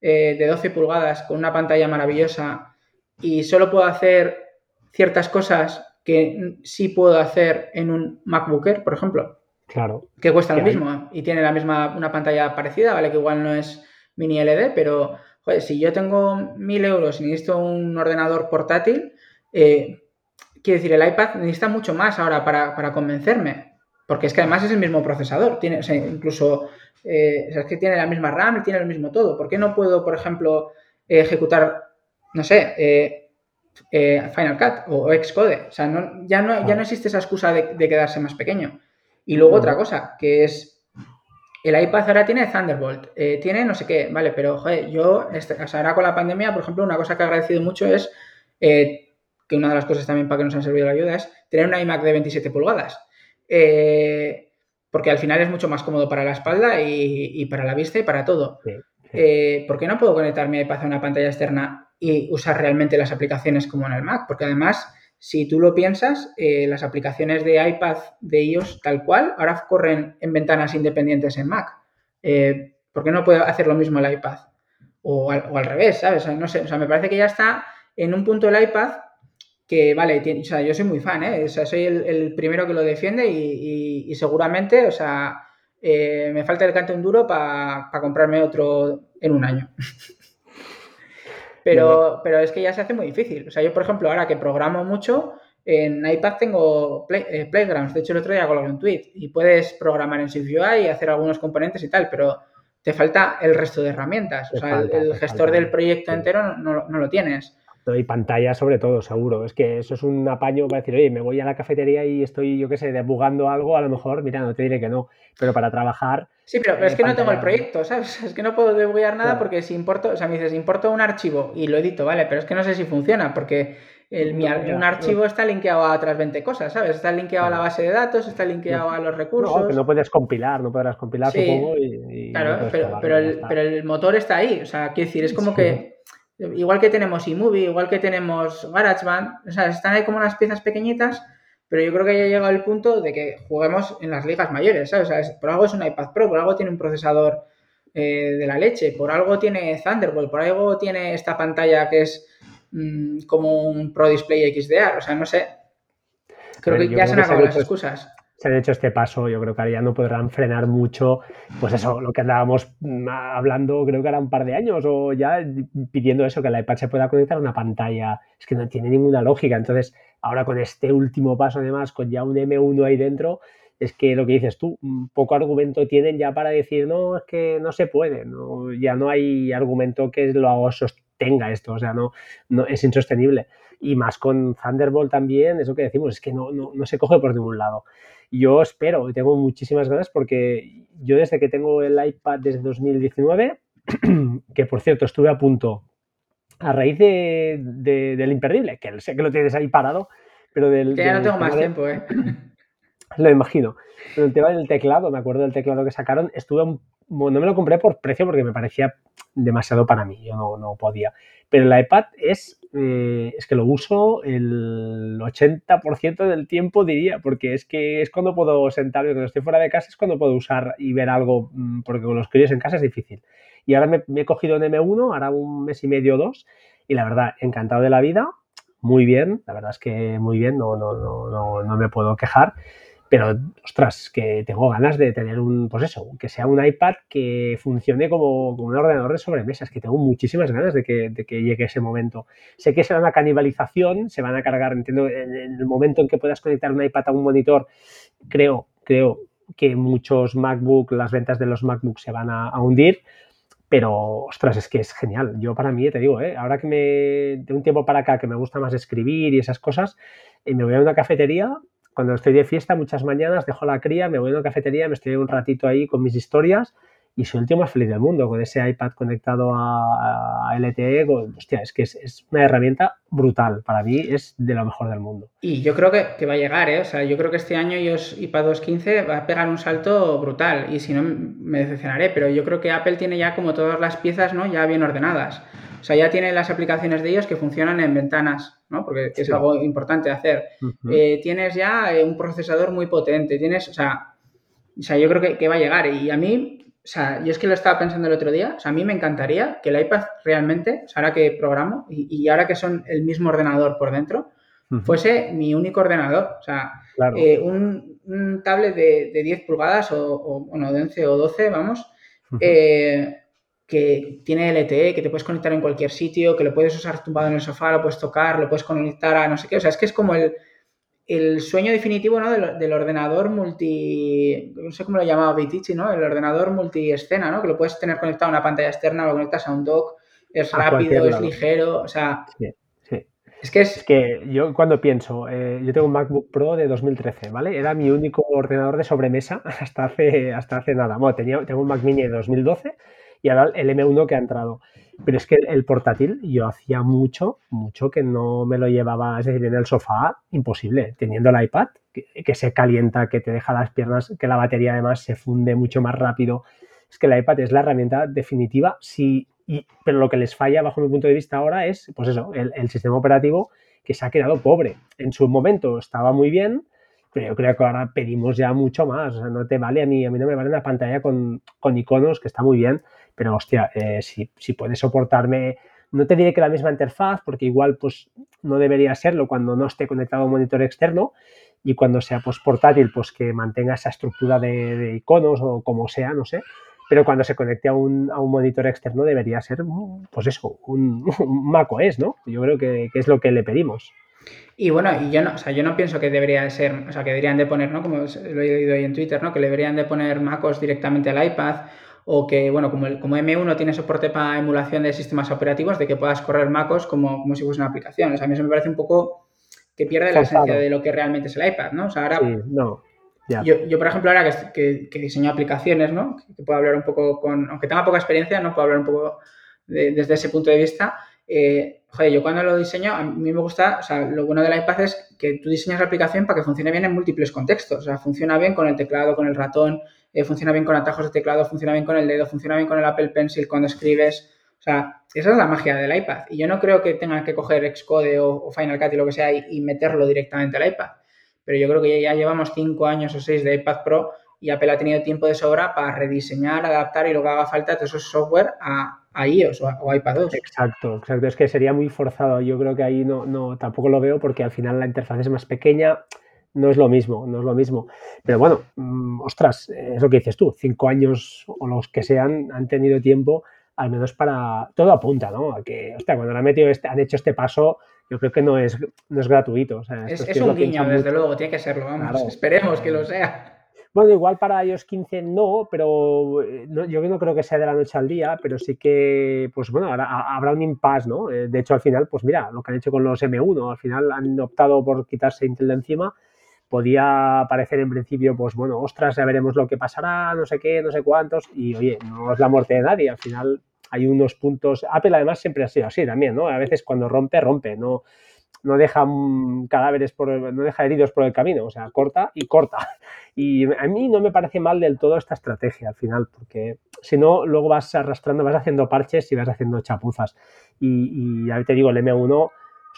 eh, de 12 pulgadas con una pantalla maravillosa y solo puedo hacer ciertas cosas que sí puedo hacer en un MacBooker, por ejemplo. Claro. Que cuesta lo mismo y tiene la misma, una pantalla parecida, ¿vale? Que igual no es mini LED, pero joder, si yo tengo mil euros y necesito un ordenador portátil, eh, quiero decir, el iPad necesita mucho más ahora para, convencerme. Porque es que además es el mismo procesador, tiene, incluso eh, es que tiene la misma RAM, tiene el mismo todo. ¿Por qué no puedo, por ejemplo, ejecutar, no sé, eh, Final Cut o Xcode? O sea, ya, no, ya no existe esa excusa de, de quedarse más pequeño. Y luego otra cosa, que es el iPad ahora tiene Thunderbolt, eh, tiene no sé qué, vale, pero joder, yo, este, o sea, ahora con la pandemia, por ejemplo, una cosa que he agradecido mucho es eh, que una de las cosas también para que nos han servido la ayuda es tener una iMac de 27 pulgadas. Eh, porque al final es mucho más cómodo para la espalda y, para la vista y para todo. ¿Por qué no puedo conectar mi iPad a una pantalla externa y usar realmente las aplicaciones como en el Mac? Porque además si tú lo piensas, eh, las aplicaciones de iPad de iOS tal cual ahora corren en ventanas independientes en Mac. Eh, ¿Por qué no puede hacer lo mismo el iPad? O al, revés, ¿sabes? no sé, o sea, me parece que ya está en un punto el iPad que, vale, o sea, yo soy muy fan, ¿eh? O sea, soy el, primero que lo defiende y, seguramente, o sea, eh, me falta el canto en duro para comprarme otro en un año. Pero, pero es que ya se hace muy difícil. O sea, yo, por ejemplo, ahora que programo mucho, en iPad tengo eh, Playgrounds. De hecho, el otro día coloqué un tweet y puedes programar en SwiftUI y hacer algunos componentes y tal, pero te falta el resto de herramientas. o sea, el, gestor del proyecto entero no, no, lo tienes. Y pantalla sobre todo, seguro. Es que eso es un apaño para decir, oye, me voy a la cafetería y estoy, yo qué sé, debugando algo, a lo mejor, mira, no te diré que no, pero para trabajar Sí, pero, es que no tengo el proyecto, ¿sabes? Es que no puedo debuguear nada porque si importo, o sea, me dices, importo un archivo y lo edito, ¿vale? Pero es que no sé si funciona porque el, un archivo está linkeado a otras 20 cosas, ¿sabes? Está linkeado a la base de datos, está linkeado a los recursos. No, que no puedes compilar, no podrás compilar, supongo. claro, pero, el, motor está ahí, o sea, quiero decir, es como que igual que tenemos eMovie, igual que tenemos GarageBand, o sea, están ahí como unas piezas pequeñitas pero yo creo que ya ha llegado el punto de que juguemos en las ligas mayores, ¿sabes? O sea, por algo es un iPad Pro, por algo tiene un procesador eh, de la leche, por algo tiene Thunderbolt, por algo tiene esta pantalla que es mm, como un Pro Display XDR, o sea, no sé. Creo que ya se han acabado las excusas se han hecho este paso, yo creo que ahora ya no podrán frenar mucho, pues eso, lo que andábamos mm, hablando creo que era un par de años o ya pidiendo eso, que la iPad se pueda conectar a una pantalla, es que no tiene ninguna lógica, entonces ahora con este último paso además, con ya un M1 ahí dentro, es que lo que dices tú, poco argumento tienen ya para decir, no, es que no se puede, no, ya no hay argumento que lo sostenga esto, o sea, no, no es insostenible. Y más con Thunderbolt también, eso que decimos, es que no, no, no se coge por ningún lado yo espero y tengo muchísimas ganas porque yo desde que tengo el iPad desde 2019, que por cierto estuve a punto, a raíz de, del imperdible, que sé que lo tienes ahí parado, pero del... Que ya no tengo más tiempo, ¿eh? Lo imagino. Pero el tema del teclado, me acuerdo del teclado que sacaron, estuve no me lo compré por precio porque me parecía demasiado para mí, yo no, no podía. Pero el iPad es eh, es que lo uso el 80% del tiempo, diría, porque es que es cuando puedo sentarme, cuando estoy fuera de casa, es cuando puedo usar y ver algo, mm, porque con los críos en casa es difícil. Y ahora me, he cogido en M1, ahora un mes y medio o dos, y la verdad, encantado de la vida, muy bien, la verdad es que muy bien, no, no, no, no, no me puedo quejar. Pero, ostras, que tengo ganas de tener un, pues eso, que sea un iPad que funcione como, un ordenador de sobremesa. Es que tengo muchísimas ganas de que, llegue ese momento. Sé que será una canibalización, se van a cargar, entiendo, en, el momento en que puedas conectar un iPad a un monitor, creo, creo que muchos MacBook, las ventas de los MacBook se van a, hundir. Pero, ostras, es que es genial. Yo para mí, te digo, ¿eh? ahora que me, de un tiempo para acá que me gusta más escribir y esas cosas, eh, me voy a una cafetería cuando estoy de fiesta, muchas mañanas dejo la cría, me voy a una cafetería, me estoy un ratito ahí con mis historias y soy el tío más feliz del mundo con ese iPad conectado a, LTE. hostia, es que es, una herramienta brutal. Para mí es de lo mejor del mundo. Y yo creo que, va a llegar, ¿eh? O sea, yo creo que este año iOS iPad 2.15 va a pegar un salto brutal y si no me decepcionaré, pero yo creo que Apple tiene ya como todas las piezas, ¿no? Ya bien ordenadas. O sea, ya tiene las aplicaciones de ellos que funcionan en ventanas, ¿no? Porque es algo importante hacer. Eh, tienes ya eh, un procesador muy potente, tienes, o sea, o sea yo creo que, va a llegar. Y a mí, o sea, yo es que lo estaba pensando el otro día, o sea, a mí me encantaría que el iPad realmente, o sea, ahora que programo y, ahora que son el mismo ordenador por dentro, fuese mi único ordenador. O sea, eh, un, tablet de, 10 pulgadas o, bueno, de 11 o 12, vamos, que tiene LTE, que te puedes conectar en cualquier sitio, que lo puedes usar tumbado en el sofá, lo puedes tocar, lo puedes conectar a no sé qué. O sea, es que es como el, el sueño definitivo ¿no? del, ordenador multi. No sé cómo lo llamaba Vitici, ¿no? El ordenador multi-escena, ¿no? Que lo puedes tener conectado a una pantalla externa, lo conectas a un dock, es rápido, es ligero, o sea. Sí, Es que es... que yo cuando pienso, eh, yo tengo un MacBook Pro de 2013, ¿vale? Era mi único ordenador de sobremesa hasta hace, hasta hace nada. Bueno, tenía, tengo un Mac Mini de 2012 y ahora el M1 que ha entrado. Pero es que el portátil yo hacía mucho, mucho que no me lo llevaba, es decir, en el sofá, imposible, teniendo el iPad, que, se calienta, que te deja las piernas, que la batería además se funde mucho más rápido. Es que el iPad es la herramienta definitiva, sí, y, pero lo que les falla, bajo mi punto de vista ahora, es, pues eso, el, sistema operativo que se ha quedado pobre. En su momento estaba muy bien, pero yo creo que ahora pedimos ya mucho más. O sea, no te vale a mí, a mí no me vale una pantalla con, con iconos, que está muy bien, pero hostia, eh, si, si puedes soportarme, no te diré que la misma interfaz, porque igual pues no debería serlo cuando no esté conectado a un monitor externo y cuando sea pues portátil, pues que mantenga esa estructura de, iconos o como sea, no sé. Pero cuando se conecte a un, a un monitor externo debería ser, pues eso, un, un macOS, ¿no? Yo creo que, que es lo que le pedimos. Y bueno, y yo no, o sea, yo no pienso que debería ser, o sea, que deberían de poner, ¿no? Como lo he leído ahí en Twitter, ¿no? Que deberían de poner MacOS directamente al iPad o que, bueno, como, el, como M1 tiene soporte para emulación de sistemas operativos, de que puedas correr MacOS como, como si fuese una aplicación. O sea, a mí eso me parece un poco que pierde la esencia de lo que realmente es el iPad, ¿no? O sea, ahora... no. Yo, yo, por ejemplo, ahora que, que, diseño aplicaciones, ¿no? Que puedo hablar un poco con... Aunque tenga poca experiencia, no puedo hablar un poco desde ese punto de vista. Eh, joder, yo cuando lo diseño, a mí me gusta, o sea, lo bueno del iPad es que tú diseñas la aplicación para que funcione bien en múltiples contextos. O sea, funciona bien con el teclado, con el ratón, eh, funciona bien con atajos de teclado, funciona bien con el dedo, funciona bien con el Apple Pencil cuando escribes. O sea, esa es la magia del iPad. Y yo no creo que tengan que coger Xcode o, Final Cut y lo que sea y, meterlo directamente al iPad. Pero yo creo que ya, llevamos cinco años o seis de iPad Pro y Apple ha tenido tiempo de sobra para rediseñar, adaptar y lo que haga falta de esos software a, iOS o, o iPad 2. Exacto, exacto. Es que sería muy forzado. Yo creo que ahí no, no, tampoco lo veo porque al final la interfaz es más pequeña no es lo mismo, no es lo mismo. Pero bueno, mm, ostras, es lo que dices tú, cinco años o los que sean han tenido tiempo, al menos para. Todo apunta, ¿no? A que, hostia, cuando han, metido este, han hecho este paso, yo creo que no es, no es gratuito. es, un guiño, desde luego, tiene que serlo, vamos. Esperemos que lo sea. Bueno, igual para iOS 15 no, pero eh, yo no creo que sea de la noche al día, pero sí que, pues bueno, habrá un impasse, ¿no? Eh, de hecho, al final, pues mira, lo que han hecho con los M1, al final han optado por quitarse Intel de encima podía parecer en principio, pues bueno, ostras, ya veremos lo que pasará, no sé qué, no sé cuántos, y oye, no es la muerte de nadie, al final hay unos puntos, Apple además siempre ha sido así también, ¿no? A veces cuando rompe, rompe, no, no deja cadáveres, por, no deja heridos por el camino, o sea, corta y corta. Y a mí no me parece mal del todo esta estrategia al final, porque si no, luego vas arrastrando, vas haciendo parches y vas haciendo chapuzas. Y, y ya te digo, el M1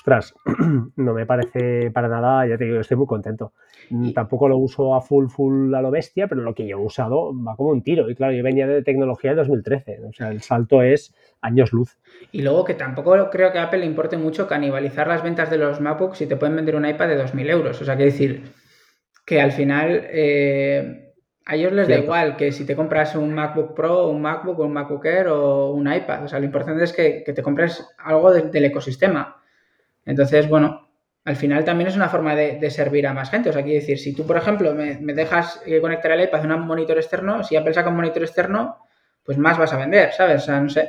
ostras, no me parece para nada, ya te digo, estoy muy contento. Mm, tampoco lo uso a full, full a lo bestia, pero lo que yo he usado va como un tiro. Y claro, yo venía de tecnología de 2013, o sea, el salto es años luz. Y luego que tampoco creo que a Apple le importe mucho canibalizar las ventas de los MacBooks si te pueden vender un iPad de 2.000 euros. O sea, que decir, que al final eh, a ellos les da igual que si te compras un MacBook Pro, un MacBook, un MacBook Air o un iPad. O sea, lo importante es que, te compres algo del ecosistema. Entonces, bueno, al final también es una forma de, servir a más gente. O sea, quiero decir, si tú, por ejemplo, me, dejas conectar el iPad a un monitor externo, si Apple saca un monitor externo, pues más vas a vender, ¿sabes? O sea, no sé.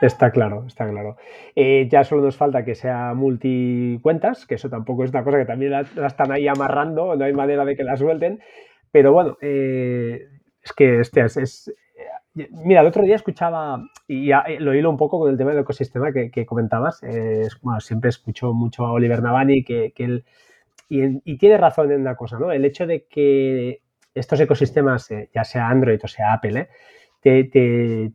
Está claro, está claro. Eh, ya solo nos falta que sea multicuentas, que eso tampoco es una cosa que también la, están ahí amarrando, no hay manera de que la suelten. Pero bueno, eh, es que este es, eh, Mira, el otro día escuchaba, y lo hilo un poco con el tema del ecosistema que, comentabas. bueno, siempre escucho mucho a Oliver Navani que, él. Y, tiene razón en una cosa, ¿no? El hecho de que estos ecosistemas, ya sea Android o sea Apple, te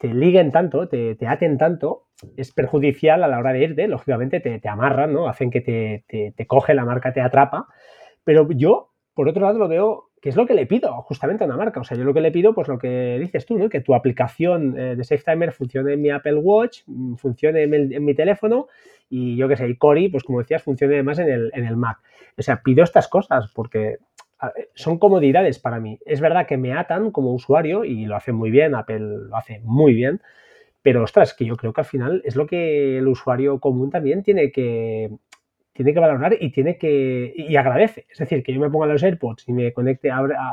te liguen tanto, te, aten tanto, es perjudicial a la hora de irte, lógicamente te, amarran, ¿no? Hacen que te, coge la marca, te atrapa. Pero yo, por otro lado, lo veo que es lo que le pido justamente a una marca. O sea, yo lo que le pido, pues lo que dices tú, ¿no? Que tu aplicación eh, de SafeTimer funcione en mi Apple Watch, mm, funcione en, mi teléfono y yo qué sé, y Cori, pues como decías, funcione además en el, en el Mac. O sea, pido estas cosas porque son comodidades para mí. Es verdad que me atan como usuario y lo hace muy bien, Apple lo hace muy bien, pero ostras, que yo creo que al final es lo que el usuario común también tiene que, tiene que valorar y tiene que y agradece. Es decir, que yo me ponga los AirPods y me conecte,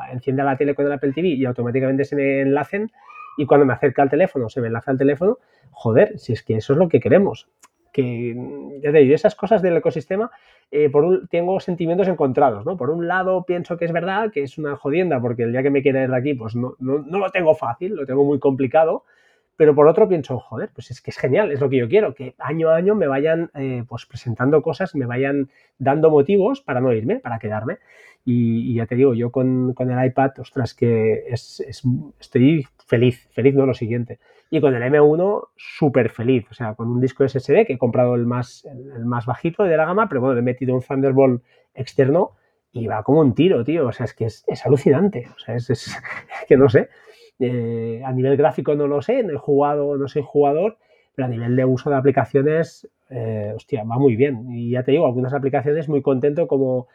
encienda la tele con el Apple TV y automáticamente se me enlacen y cuando me acerca al teléfono se me enlaza el teléfono, joder, si es que eso es lo que queremos. Que ya te digo, esas cosas del ecosistema eh, por un, tengo sentimientos encontrados, ¿no? Por un lado pienso que es verdad, que es una jodienda, porque el día que me quiera ir de aquí, pues no, no, no, lo tengo fácil, lo tengo muy complicado, pero por otro pienso, joder, pues es que es genial, es lo que yo quiero, que año a año me vayan eh, pues presentando cosas, me vayan dando motivos para no irme, para quedarme. Y, ya te digo, yo con, con el iPad, ostras, que es, es, estoy feliz, feliz no lo siguiente. Y con el M1, súper feliz. O sea, con un disco SSD que he comprado el más, el más bajito de la gama, pero bueno, le he metido un Thunderbolt externo y va como un tiro, tío. O sea, es que es, alucinante. O sea, es, es que no sé. Eh, a nivel gráfico no lo sé, no he jugado, no soy jugador, pero a nivel de uso de aplicaciones, eh, hostia, va muy bien. Y ya te digo, algunas aplicaciones muy contento como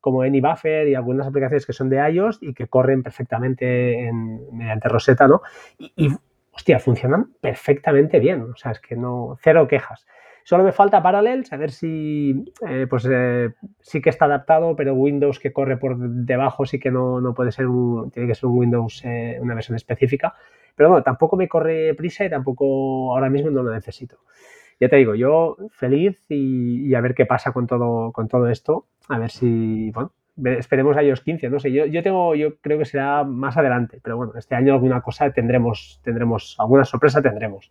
como AnyBuffer y algunas aplicaciones que son de iOS y que corren perfectamente en, mediante Rosetta, ¿no? y, hostia, funcionan perfectamente bien. O sea, es que no, cero quejas. Solo me falta Parallels, a ver si eh, pues eh, sí que está adaptado, pero Windows que corre por debajo sí que no, no puede ser un, tiene que ser un Windows, eh, una versión específica. Pero bueno, tampoco me corre prisa y tampoco ahora mismo no lo necesito. Ya te digo, yo feliz y, a ver qué pasa con todo, con todo esto. A ver si, bueno, esperemos a ellos 15, no sé, yo, yo tengo, yo creo que será más adelante, pero bueno, este año alguna cosa tendremos, tendremos, alguna sorpresa tendremos.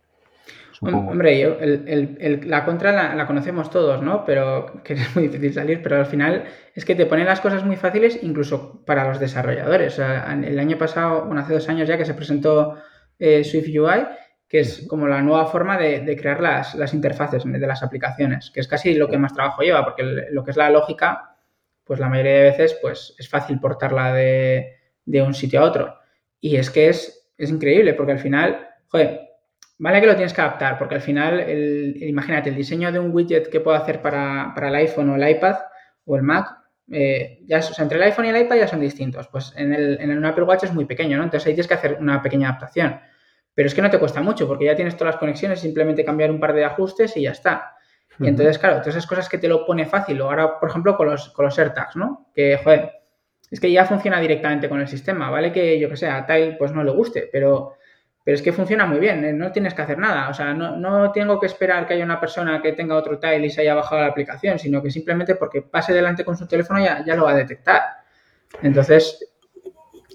Hombre, yo, la contra la, conocemos todos, ¿no? Pero que es muy difícil salir, pero al final es que te ponen las cosas muy fáciles incluso para los desarrolladores. el año pasado, bueno, hace dos años ya que se presentó eh, Swift UI, que es como la nueva forma de, crear las, las, interfaces de las aplicaciones, que es casi lo que más trabajo lleva, porque lo que es la lógica pues la mayoría de veces pues es fácil portarla de, un sitio a otro. Y es que es, es, increíble porque al final, joder, vale que lo tienes que adaptar porque al final, el, imagínate, el diseño de un widget que puedo hacer para, el iPhone o el iPad o el Mac, eh, ya, entre el iPhone y el iPad ya son distintos. Pues en el, en el Apple Watch es muy pequeño, ¿no? Entonces ahí tienes que hacer una pequeña adaptación. Pero es que no te cuesta mucho porque ya tienes todas las conexiones, simplemente cambiar un par de ajustes y ya está. Y entonces, claro, todas esas cosas que te lo pone fácil, o ahora, por ejemplo, con los, con los AirTags, ¿no? Que, joder, es que ya funciona directamente con el sistema, ¿vale? Que yo que sé, a Tile pues no le guste, pero, pero es que funciona muy bien, ¿eh? no tienes que hacer nada, o sea, no, no, tengo que esperar que haya una persona que tenga otro Tile y se haya bajado la aplicación, sino que simplemente porque pase delante con su teléfono ya, ya lo va a detectar. Entonces,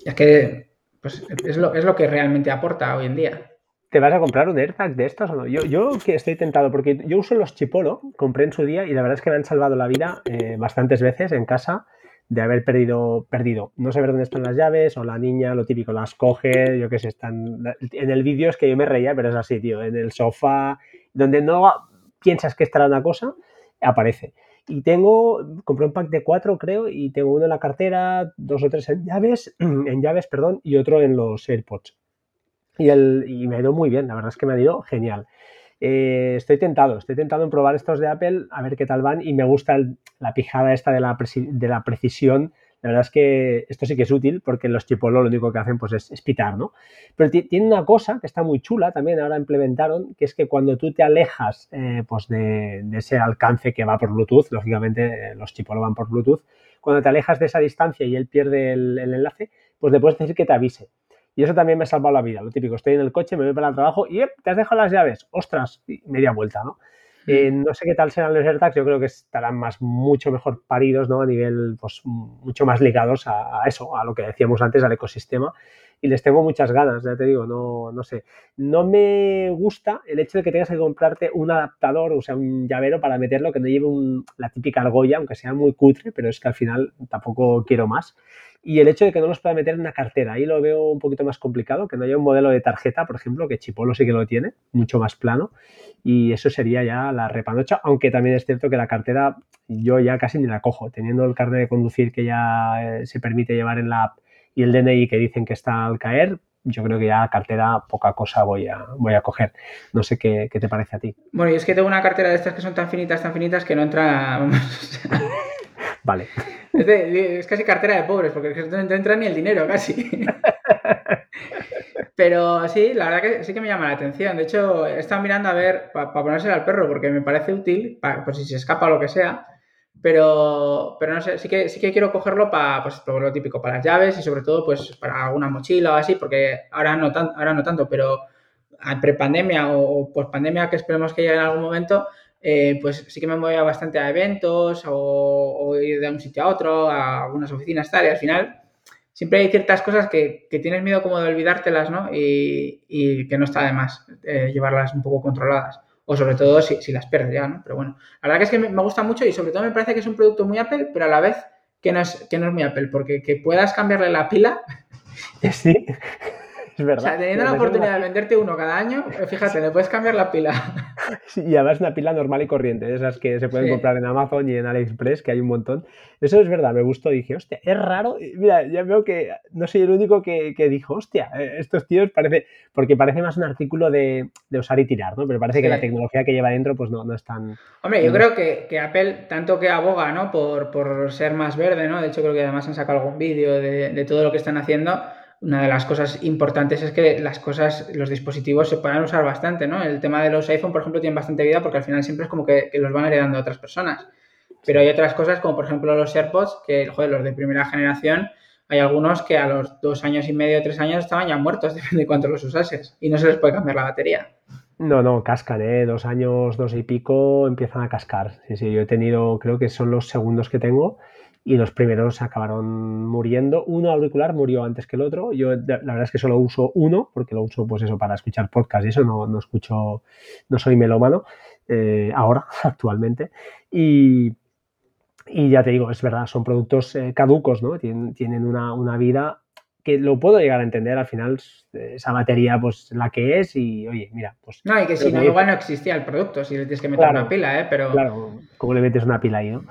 es que pues, es, lo, es lo que realmente aporta hoy en día. ¿Te vas a comprar un AirTag de estos o no? Yo, yo que estoy tentado, porque yo uso los Chipolo, compré en su día y la verdad es que me han salvado la vida eh, bastantes veces en casa de haber perdido, perdido, no saber dónde están las llaves o la niña, lo típico, las coge, yo qué sé, están... En el vídeo es que yo me reía, pero es así, tío, en el sofá, donde no piensas que estará una cosa, aparece. Y tengo, compré un pack de cuatro, creo, y tengo uno en la cartera, dos o tres en llaves, en llaves, perdón, y otro en los AirPods. Y, el, y me ha ido muy bien, la verdad es que me ha ido genial. Eh, estoy tentado, estoy tentado en probar estos de Apple, a ver qué tal van y me gusta la pijada esta de la, de la precisión, La verdad es que esto sí que es útil porque los chipolo lo único que hacen pues es, pitar, ¿no? Pero tiene una cosa que está muy chula también, ahora implementaron, que es que cuando tú te alejas eh, pues de, ese alcance que va por Bluetooth, lógicamente eh, los chipolo van por Bluetooth, cuando te alejas de esa distancia y él pierde el, enlace, pues le puedes decir que te avise. Y eso también me ha salvado la vida. Lo típico, estoy en el coche, me voy para el trabajo y te has dejado las llaves. Ostras, media vuelta, ¿no? Eh, no sé qué tal serán los AirTags, yo creo que estarán más, mucho mejor paridos, ¿no? A nivel, pues, mucho más ligados a, eso, a lo que decíamos antes, al ecosistema. Y les tengo muchas ganas, ya te digo, no, no sé. No me gusta el hecho de que tengas que comprarte un adaptador, o sea, un llavero para meterlo que no lleve la típica argolla, aunque sea muy cutre, pero es que al final tampoco quiero más. Y el hecho de que no los pueda meter en una cartera, ahí lo veo un poquito más complicado, que no haya un modelo de tarjeta, por ejemplo, que Chipolo sí que lo tiene, mucho más plano, y eso sería ya la repanocha, aunque también es cierto que la cartera yo ya casi ni la cojo, teniendo el carnet de conducir que ya eh, se permite llevar en la app y el DNI que dicen que está al caer, yo creo que ya cartera poca cosa voy a, voy a coger. No sé qué, qué te parece a ti. Bueno, y es que tengo una cartera de estas que son tan finitas, tan finitas que no entra... vale. Es, casi cartera de pobres, porque no entra ni el dinero casi. Pero sí, la verdad que sí que me llama la atención. De hecho, he estado mirando a ver para ponérselo al perro, porque me parece útil, para, por si se escapa o lo que sea. Pero, pero no sé, sí que, sí que quiero cogerlo para pues, lo típico, para las llaves y sobre todo pues para alguna mochila o así, porque ahora no, tan, ahora no tanto, pero pre-pandemia o, post-pandemia, que esperemos que llegue en algún momento, eh, pues sí que me movía bastante a eventos o, ir de un sitio a otro, a algunas oficinas tal, y al final siempre hay ciertas cosas que, tienes miedo como de olvidártelas, ¿no? Y, que no está de más eh, llevarlas un poco controladas. O sobre todo si, las pierdes ya, ¿no? Pero bueno, la verdad que es que me, gusta mucho y sobre todo me parece que es un producto muy Apple, pero a la vez que no es, que no es muy Apple, porque que puedas cambiarle la pila. Sí. es verdad. O sea, teniendo la oportunidad de venderte uno cada año, eh, fíjate, le puedes cambiar la pila. y además una pila normal y corriente, esas que se pueden comprar en Amazon y en AliExpress, que hay un montón. Eso es verdad, me gustó. Dije, hostia, es raro. Mira, ya veo que no soy el único que, dijo, hostia, eh, estos tíos parece. Porque parece más un artículo de, usar y tirar, ¿no? Pero parece que la tecnología que lleva dentro, pues no, no es tan. Hombre, yo creo que, Apple, tanto que aboga, ¿no? Por, por ser más verde, ¿no? De hecho, creo que además han sacado algún vídeo de, de todo lo que están haciendo una de las cosas importantes es que las cosas, los dispositivos se puedan usar bastante, ¿no? El tema de los iPhone, por ejemplo, tiene bastante vida porque al final siempre es como que, los van heredando a otras personas. Pero hay otras cosas como, por ejemplo, los AirPods, que, joder, los de primera generación, hay algunos que a los dos años y medio, tres años estaban ya muertos, depende de cuánto los usases. Y no se les puede cambiar la batería. No, no, cascan, ¿eh? Dos años, dos y pico empiezan a cascar. Sí, sí, yo he tenido, creo que son los segundos que tengo y los primeros acabaron muriendo. Uno auricular murió antes que el otro. Yo la verdad es que solo uso uno, porque lo uso pues eso para escuchar podcast y eso, no, no escucho, no soy melómano eh, ahora, actualmente. Y, y, ya te digo, es verdad, son productos eh, caducos, ¿no? Tienen, tienen una, una, vida que lo puedo llegar a entender al final esa batería pues la que es y oye mira pues no y que si no igual no existía el producto si le tienes que meter una pila eh pero claro cómo le metes una pila ahí no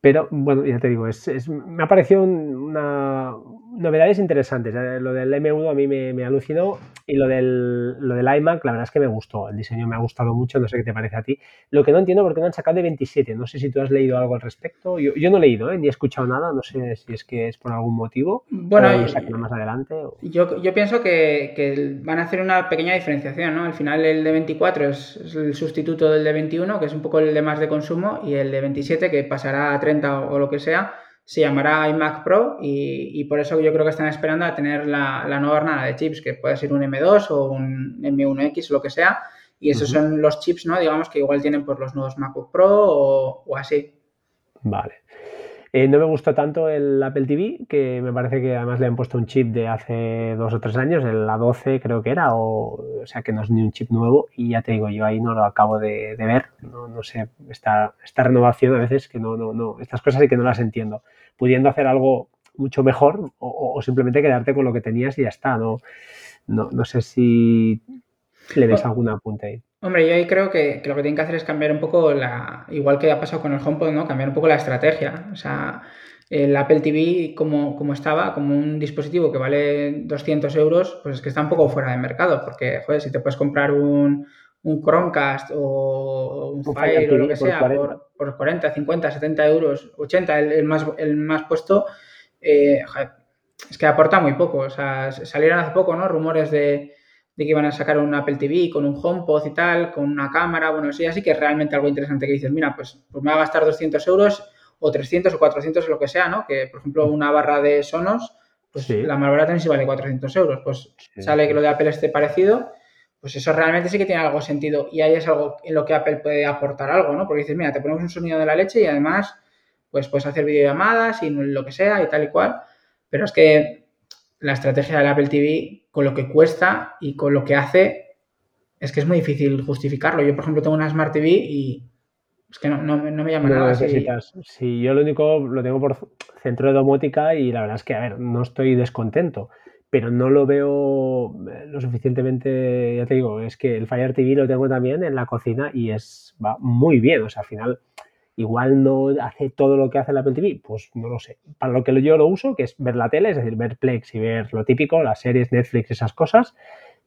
pero bueno, ya te digo, es, me ha parecido una, novedades interesantes. Eh, lo del M1 a mí me, alucinó y lo del, lo del iMac, la verdad es que me gustó. El diseño me ha gustado mucho, no sé qué te parece a ti. Lo que no entiendo por qué no han sacado de 27. No sé si tú has leído algo al respecto. Yo, no he leído, ¿eh? ni he escuchado nada. No sé si es que es por algún motivo. Bueno, o más adelante. Yo, yo, pienso que, van a hacer una pequeña diferenciación. ¿no? Al final, el de 24 es, es el sustituto del de 21, que es un poco el de más de consumo, y el de 27, que pasará a 30 o, lo que sea, se llamará iMac Pro y, por eso yo creo que están esperando a tener la, nueva hornada de chips, que puede ser un M2 o un M1X o lo que sea. Y esos son los chips, ¿no? Digamos que igual tienen pues, los nuevos MacBook Pro o, así. Vale. Eh, no me gustó tanto el Apple TV, que me parece que además le han puesto un chip de hace dos o tres años, el A12 creo que era, o, sea que no es ni un chip nuevo y ya te digo, yo ahí no lo acabo de, ver, no, sé, esta, esta, renovación a veces que no, no, no, estas cosas sí que no las entiendo, pudiendo hacer algo mucho mejor o, simplemente quedarte con lo que tenías y ya está, no, no, no sé si le ves alguna apunte ahí. Hombre, yo ahí creo que, lo que tienen que hacer es cambiar un poco la. Igual que ha pasado con el HomePod, ¿no? Cambiar un poco la estrategia. O sea, el Apple TV, como, como estaba, como un dispositivo que vale 200 euros, pues es que está un poco fuera de mercado. Porque, joder, si te puedes comprar un, un Chromecast o un, Fire o lo que sea por, por, 40, 50, 70 euros, 80, el, más, el más puesto, eh, es que aporta muy poco. O sea, salieron hace poco, ¿no? Rumores de, que iban a sacar un Apple TV con un HomePod y tal, con una cámara, bueno, sí, así que es realmente algo interesante que dices, mira, pues, pues me va a gastar 200 euros o 300 o 400 o lo que sea, ¿no? Que, por ejemplo, una barra de Sonos, pues la más barata también sí vale 400 euros. Pues sale que lo de Apple esté parecido, pues eso realmente sí que tiene algo sentido. Y ahí es algo en lo que Apple puede aportar algo, ¿no? Porque dices, mira, te ponemos un sonido de la leche y además, pues puedes hacer videollamadas y lo que sea y tal y cual. Pero es que la estrategia del Apple TV, con lo que cuesta y con lo que hace, es que es muy difícil justificarlo. Yo, por ejemplo, tengo una Smart TV y es que no, me llama nada. Necesitas. Sí, yo lo único lo tengo por centro de domótica y la verdad es que, a ver, no estoy descontento, pero no lo veo eh, lo suficientemente, ya te digo, es que el Fire TV lo tengo también en la cocina y es va muy bien, o sea, al final igual no hace todo lo que hace el Apple TV, pues no lo sé. Para lo que yo lo uso, que es ver la tele, es decir, ver Plex y ver lo típico, las series, Netflix, esas cosas,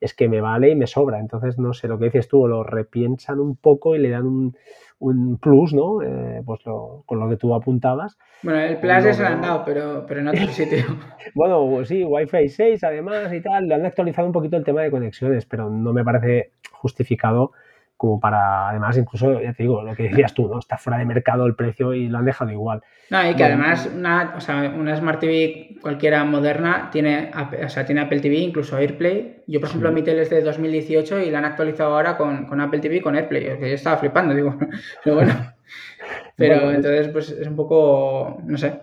es que me vale y me sobra. Entonces, no sé, lo que dices tú, lo repiensan un poco y le dan un, un plus, ¿no? Eh, pues lo, con lo que tú apuntabas. Bueno, el plus es el han dado, pero, pero en otro sitio. bueno, sí, Wi-Fi 6 además y tal, le han actualizado un poquito el tema de conexiones, pero no me parece justificado como para, además, incluso, ya te digo, lo que decías tú, ¿no? Está fuera de mercado el precio y lo han dejado igual. No, y que además una, o sea, una Smart TV cualquiera moderna tiene, o sea, tiene Apple TV, incluso AirPlay. Yo, por ejemplo, mi tele es de 2018 y la han actualizado ahora con, con Apple TV y con AirPlay. Que yo estaba flipando, digo, pero bueno. Pero entonces, pues es un poco, no sé,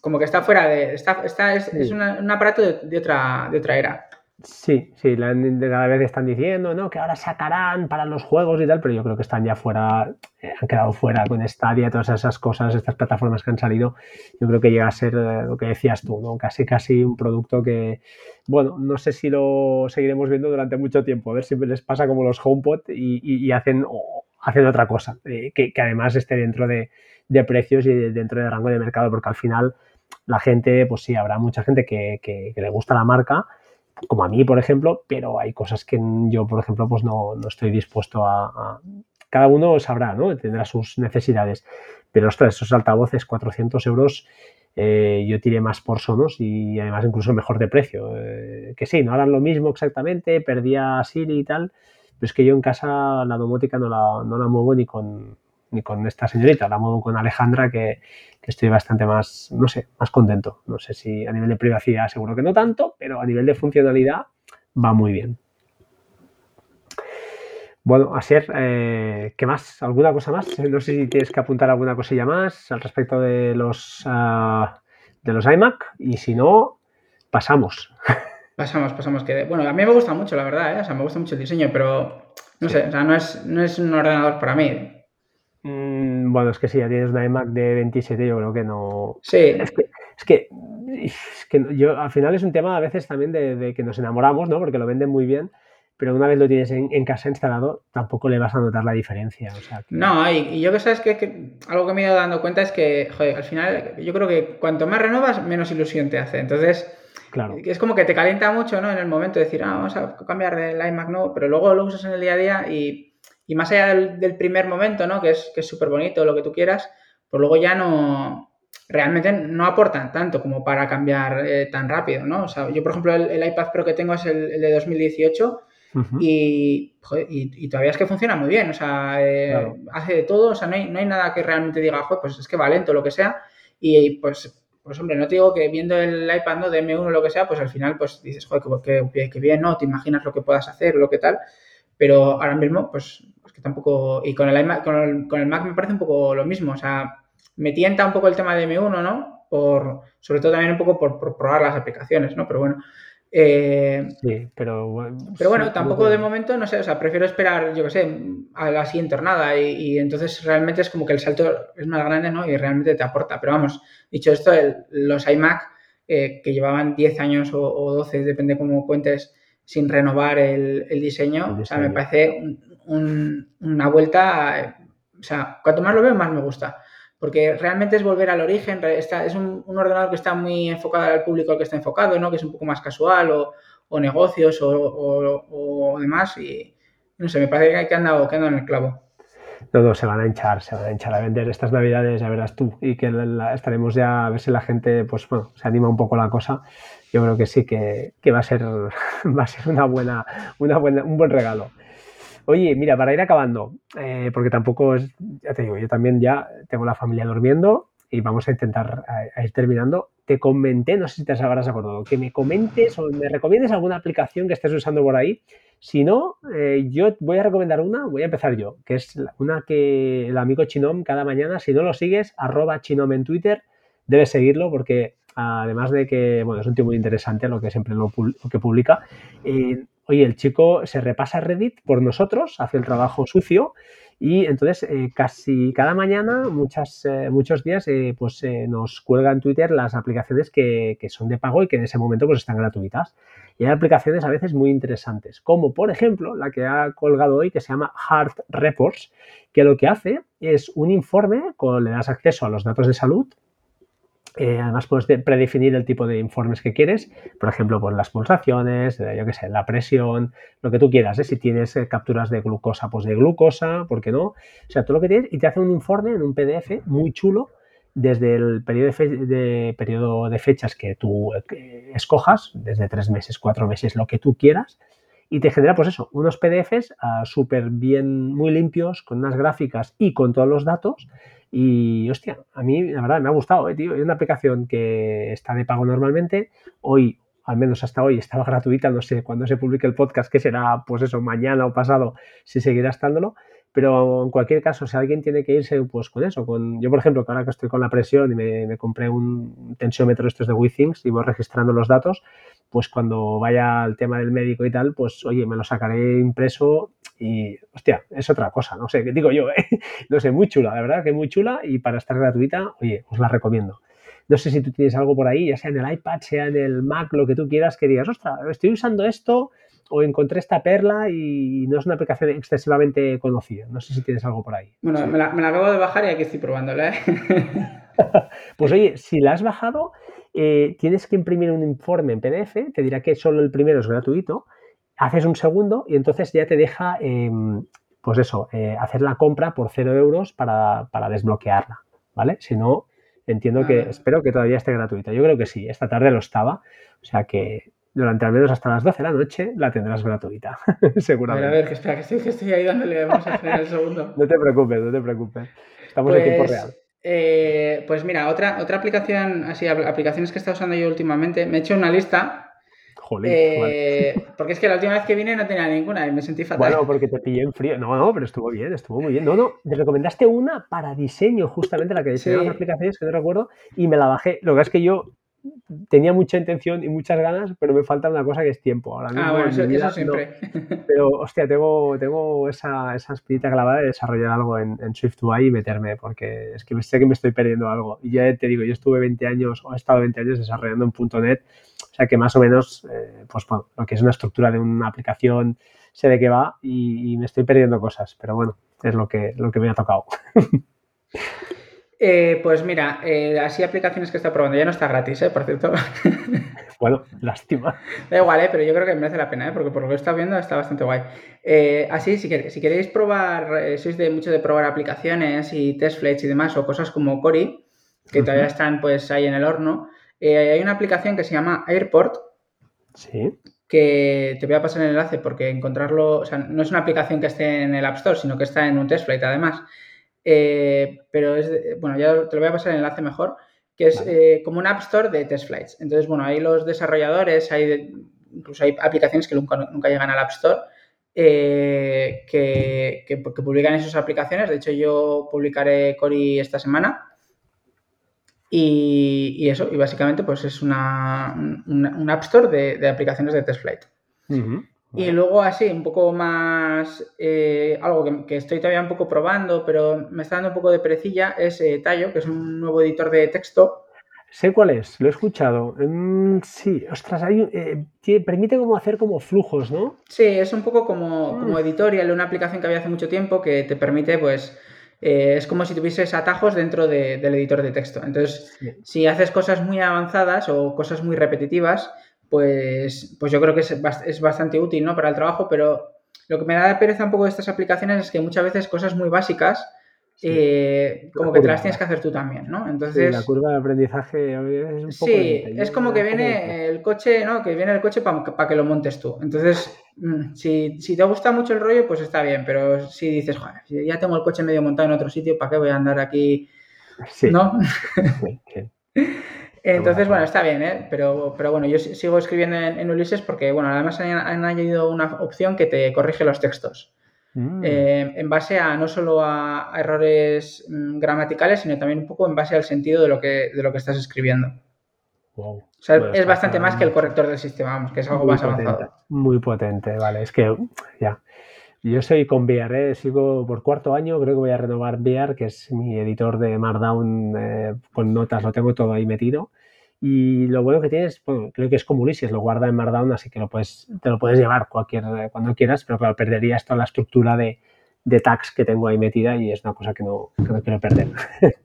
como que está fuera de, está, está es, es un aparato de, otra, de otra era. Sí, sí, cada vez están diciendo, ¿no? Que ahora sacarán para los juegos y tal, pero yo creo que están ya fuera, eh, han quedado fuera con Stadia, todas esas cosas, estas plataformas que han salido. Yo creo que llega a ser eh, lo que decías tú, ¿no? Casi, casi un producto que, bueno, no sé si lo seguiremos viendo durante mucho tiempo, a ver si les pasa como los HomePod y, hacen, hacen otra cosa, eh, que, además esté dentro de, precios y dentro del rango de mercado, porque al final la gente, pues sí, habrá mucha gente que le gusta la marca como a mí, por ejemplo, pero hay cosas que yo, por ejemplo, pues no, estoy dispuesto a, Cada uno sabrá, ¿no? Tendrá sus necesidades. Pero, ostras, esos altavoces, 400 euros, eh, yo tiré más por Sonos y además incluso mejor de precio. Eh, que sí, no harán lo mismo exactamente, perdía Siri y tal, pero es que yo en casa la domótica no la, no la muevo ni con, ni con esta señorita, la muevo con Alejandra, que, estoy bastante más, no sé, más contento. No sé si a nivel de privacidad seguro que no tanto, pero a nivel de funcionalidad va muy bien. Bueno, Asier, eh, ¿qué más? ¿Alguna cosa más? No sé si tienes que apuntar alguna cosilla más al respecto de los, ah, de los iMac y si no, pasamos. Pasamos, pasamos. Que, bueno, a mí me gusta mucho, la verdad, ¿eh? o sea, me gusta mucho el diseño, pero no sé, o sea, no es, no es un ordenador para mí. Mm, bueno, es que si ya tienes una iMac de 27, yo creo que no. Sí. Es que, es que, yo, al final es un tema a veces también de, que nos enamoramos, ¿no? Porque lo venden muy bien, pero una vez lo tienes en, casa instalado, tampoco le vas a notar la diferencia. No, y, yo que sabes que, algo que me he ido dando cuenta es que, joder, al final yo creo que cuanto más renovas, menos ilusión te hace. Entonces. Claro. Es como que te calienta mucho, ¿no? En el momento de decir, ah, vamos a cambiar del iMac no, pero luego lo usas en el día a día y y más allá del, primer momento, ¿no? Que es súper bonito, lo que tú quieras, pues luego ya no, realmente no aportan tanto como para cambiar eh, tan rápido, ¿no? O sea, yo, por ejemplo, el, iPad Pro que tengo es el, de 2018 y, y, todavía es que funciona muy bien, o sea, eh, hace de todo, o sea, no hay, no hay, nada que realmente diga, joder, pues es que va lento, lo que sea, y pues, pues hombre, no te digo que viendo el iPad ¿no? de M1 o lo que sea, pues al final pues dices, joder, qué, qué bien, ¿no? Te imaginas lo que puedas hacer, lo que tal, pero ahora mismo, pues tampoco. Y con el, iMac, con el, Mac me parece un poco lo mismo. O sea, me tienta un poco el tema de M1, ¿no? Por, sobre todo también un poco por, probar las aplicaciones, ¿no? Pero bueno. Eh, sí, pero, pero bueno, tampoco de momento, no sé, o sea, prefiero esperar, yo qué sé, a la siguiente jornada y, entonces realmente es como que el salto es más grande, ¿no? Y realmente te aporta. Pero vamos, dicho esto, los iMac eh, que llevaban 10 años o, o, 12, depende cómo cuentes, sin renovar el, diseño, o sea, me parece una vuelta, o sea, cuanto más lo veo, más me gusta. Porque realmente es volver al origen, está, es un, ordenador que está muy enfocado al público al que está enfocado, ¿no? que es un poco más casual o, negocios o, demás. Y no sé, me parece que han dado, que han dado en el clavo. No, no, se van a hinchar, se van a hinchar a vender estas navidades, ya verás tú, y que estaremos ya a ver si la gente, pues bueno, se anima un poco la cosa. Yo creo que sí que, va a ser, va a ser una buena, una buena, un buen regalo. Oye, mira, para ir acabando, eh, porque tampoco es, ya te digo, yo también ya tengo la familia durmiendo y vamos a intentar ir terminando. Te comenté, no sé si te habrás acordado, que me comentes o me recomiendes alguna aplicación que estés usando por ahí. Si no, eh, yo voy a recomendar una, voy a empezar yo, que es una que el amigo Chinom cada mañana, si no lo sigues, arroba Chinom en Twitter, debes seguirlo porque además de que, bueno, es un tío muy interesante lo que siempre lo, que publica, eh, oye, el chico se repasa Reddit por nosotros, hace el trabajo sucio y entonces eh, casi cada mañana, muchas, eh, muchos días, eh, pues nos cuelga en Twitter las aplicaciones que, que, son de pago y que en ese momento pues están gratuitas. Y hay aplicaciones a veces muy interesantes, como por ejemplo la que ha colgado hoy que se llama Heart Reports, que lo que hace es un informe, con, le das acceso a los datos de salud eh, además puedes predefinir el tipo de informes que quieres, por ejemplo, pues las pulsaciones, yo qué sé, la presión, lo que tú quieras. ¿eh? Si tienes eh, capturas de glucosa, pues de glucosa, ¿por qué no? O sea, todo lo que tienes y te hace un informe en un PDF muy chulo desde el periodo de, periodo de fechas que tú escojas, desde tres meses, cuatro meses, lo que tú quieras, y te genera, pues eso, unos PDFs uh, súper bien, muy limpios, con unas gráficas y con todos los datos y hostia, a mí la verdad me ha gustado, ¿eh, tío. Es una aplicación que está de pago normalmente. Hoy, al menos hasta hoy, estaba gratuita. No sé cuándo se publique el podcast, que será, pues eso, mañana o pasado, si seguirá estándolo. Pero en cualquier caso, si alguien tiene que irse, pues con eso, con yo por ejemplo, que ahora que estoy con la presión y me, compré un tensiómetro estos de WeThings y voy registrando los datos, pues cuando vaya al tema del médico y tal, pues oye, me lo sacaré impreso y, hostia, es otra cosa, no sé, ¿qué digo yo? Eh? No sé, muy chula, la verdad que muy chula y para estar gratuita, oye, os la recomiendo. No sé si tú tienes algo por ahí, ya sea en el iPad, sea en el Mac, lo que tú quieras, que digas, ostras, estoy usando esto o encontré esta perla y no es una aplicación excesivamente conocida. No sé si tienes algo por ahí. Bueno, me, la, acabo de bajar y aquí estoy probándola. ¿eh? pues oye, si la has bajado, eh, tienes que imprimir un informe en PDF, te dirá que solo el primero es gratuito haces un segundo y entonces ya te deja, em, pues eso, eh, hacer la compra por cero euros para, desbloquearla, ¿vale? Si no, entiendo que, ah. espero que todavía esté gratuita. Yo creo que sí, esta tarde lo estaba, o sea que durante al menos hasta las 12 de la noche la tendrás gratuita, seguramente. A ver, a ver, que espera, que estoy, ahí dándole, vamos a hacer el segundo. no te preocupes, no te preocupes. Estamos en tiempo pues, real. Eh, pues mira, otra, otra aplicación, así, aplicaciones que he estado usando yo últimamente, me he hecho una lista eh, porque es que la última vez que vine no tenía ninguna y me sentí fatal. Bueno, porque te pillé en frío. No, no, pero estuvo bien, estuvo muy bien. No, no, te recomendaste una para diseño, justamente la que diseñaba las aplicaciones, que no recuerdo, y me la bajé. Lo que es que yo tenía mucha intención y muchas ganas, pero me falta una cosa que es tiempo. Ahora ah, bueno, eso, siempre. pero, hostia, tengo, tengo esa, esa espirita clavada de desarrollar algo en, en SwiftUI y meterme, porque es que sé que me estoy perdiendo algo. Y ya te digo, yo estuve 20 años, o he estado 20 años desarrollando en .NET, o sea que más o menos, eh, pues bueno, lo que es una estructura de una aplicación, sé de qué va y, y me estoy perdiendo cosas, pero bueno, es lo que, lo que me ha tocado. Eh, pues mira, eh, así aplicaciones que está probando, ya no está gratis, ¿eh? por cierto. Bueno, lástima. Da igual, ¿eh? pero yo creo que merece la pena, ¿eh? porque por lo que está viendo está bastante guay. Eh, así, si, si, queréis probar, sois de mucho de probar aplicaciones y test flights y demás, o cosas como Cori, que todavía están pues ahí en el horno, hay una aplicación que se llama Airport. Sí. Que te voy a pasar el enlace porque encontrarlo, o sea, no es una aplicación que esté en el App Store, sino que está en un test flight además. Eh, pero es, bueno, ya te lo voy a pasar el enlace mejor, que es eh, como un App Store de test flights. Entonces, bueno, ahí los desarrolladores, hay incluso hay aplicaciones que nunca, llegan al App Store, eh, que, publican esas aplicaciones. De hecho, yo publicaré Cori esta semana. Y, eso, y básicamente, pues es una, un App Store de, aplicaciones de test Y luego así, un poco más, eh, algo que, estoy todavía un poco probando, pero me está dando un poco de perecilla, es eh, Tallo, que es un nuevo editor de texto. Sé cuál es, lo he escuchado. Mm, sí, ostras, hay, eh, permite como hacer como flujos, ¿no? Sí, es un poco como, mm. como editorial, una aplicación que había hace mucho tiempo que te permite, pues, es como si tuvieses atajos dentro del editor de texto. Entonces, si haces cosas muy avanzadas o cosas muy repetitivas, pues, pues yo creo que es, bastante útil ¿no? para el trabajo, pero Lo que me da pereza un poco de estas aplicaciones es que muchas veces cosas muy básicas eh, como que te las tienes que hacer tú también, ¿no? Entonces, la curva de aprendizaje es un poco... Sí, es como que viene el coche, ¿no? Que viene el coche para que lo montes tú. Entonces, mm, si, si, te gusta mucho el rollo, pues está bien, pero si dices, joder, ya tengo el coche medio montado en otro sitio, ¿para qué voy a andar aquí? Sí. ¿No? Entonces, bueno, está bien, ¿eh? Pero, pero bueno, yo sigo escribiendo en, Ulises porque, bueno, además han añadido una opción que te corrige los textos. Mm. Eh, en base a no solo a, errores mm, gramaticales, sino también un poco en base al sentido de lo que, de lo que estás escribiendo. O sea, es bastante más que el corrector del sistema, vamos, que es algo más avanzado. Muy potente, vale. Es que ya. Yo soy con VR, ¿eh? sigo por cuarto año, creo que voy a renovar VR, que es mi editor de Markdown eh, con notas, lo tengo todo ahí metido. Y lo bueno que tienes, bueno, creo que es como Ulises, lo guarda en Markdown, así que lo puedes, te lo puedes llevar cualquier, cuando quieras, pero claro, perderías toda la estructura de, de tags que tengo ahí metida y es una cosa que no, que no quiero perder.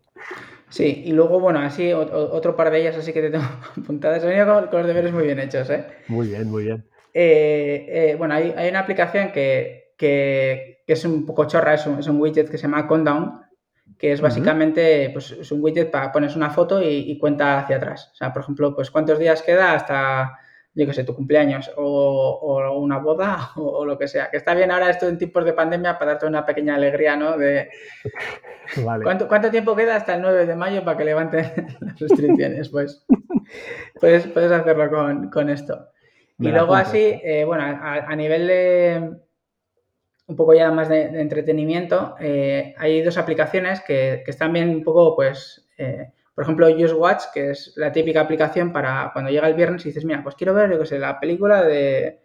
Sí, y luego, bueno, así otro par de ellas así que te tengo apuntadas. He venido con, los deberes muy bien hechos, ¿eh? Muy bien, muy bien. Eh, eh, bueno, hay, hay, una aplicación que, que, que, es un poco chorra, es un, es un widget que se llama Countdown, que es básicamente pues, es un widget para pones una foto y, cuenta hacia atrás. O sea, por ejemplo, pues cuántos días queda hasta, yo qué sé, tu cumpleaños o, una boda o, lo que sea. Que está bien ahora esto en tiempos de pandemia para darte una pequeña alegría, ¿no? De ¿cuánto, ¿cuánto, tiempo queda hasta el 9 de mayo para que levanten las restricciones? Pues puedes, puedes hacerlo con, esto. y luego así, eh, bueno, a nivel de un poco ya más de, entretenimiento, eh, hay dos aplicaciones que, están bien un poco, pues, eh, por ejemplo, Just Watch, que es la típica aplicación para cuando llega el viernes y dices, mira, pues quiero ver, yo qué sé, la película de,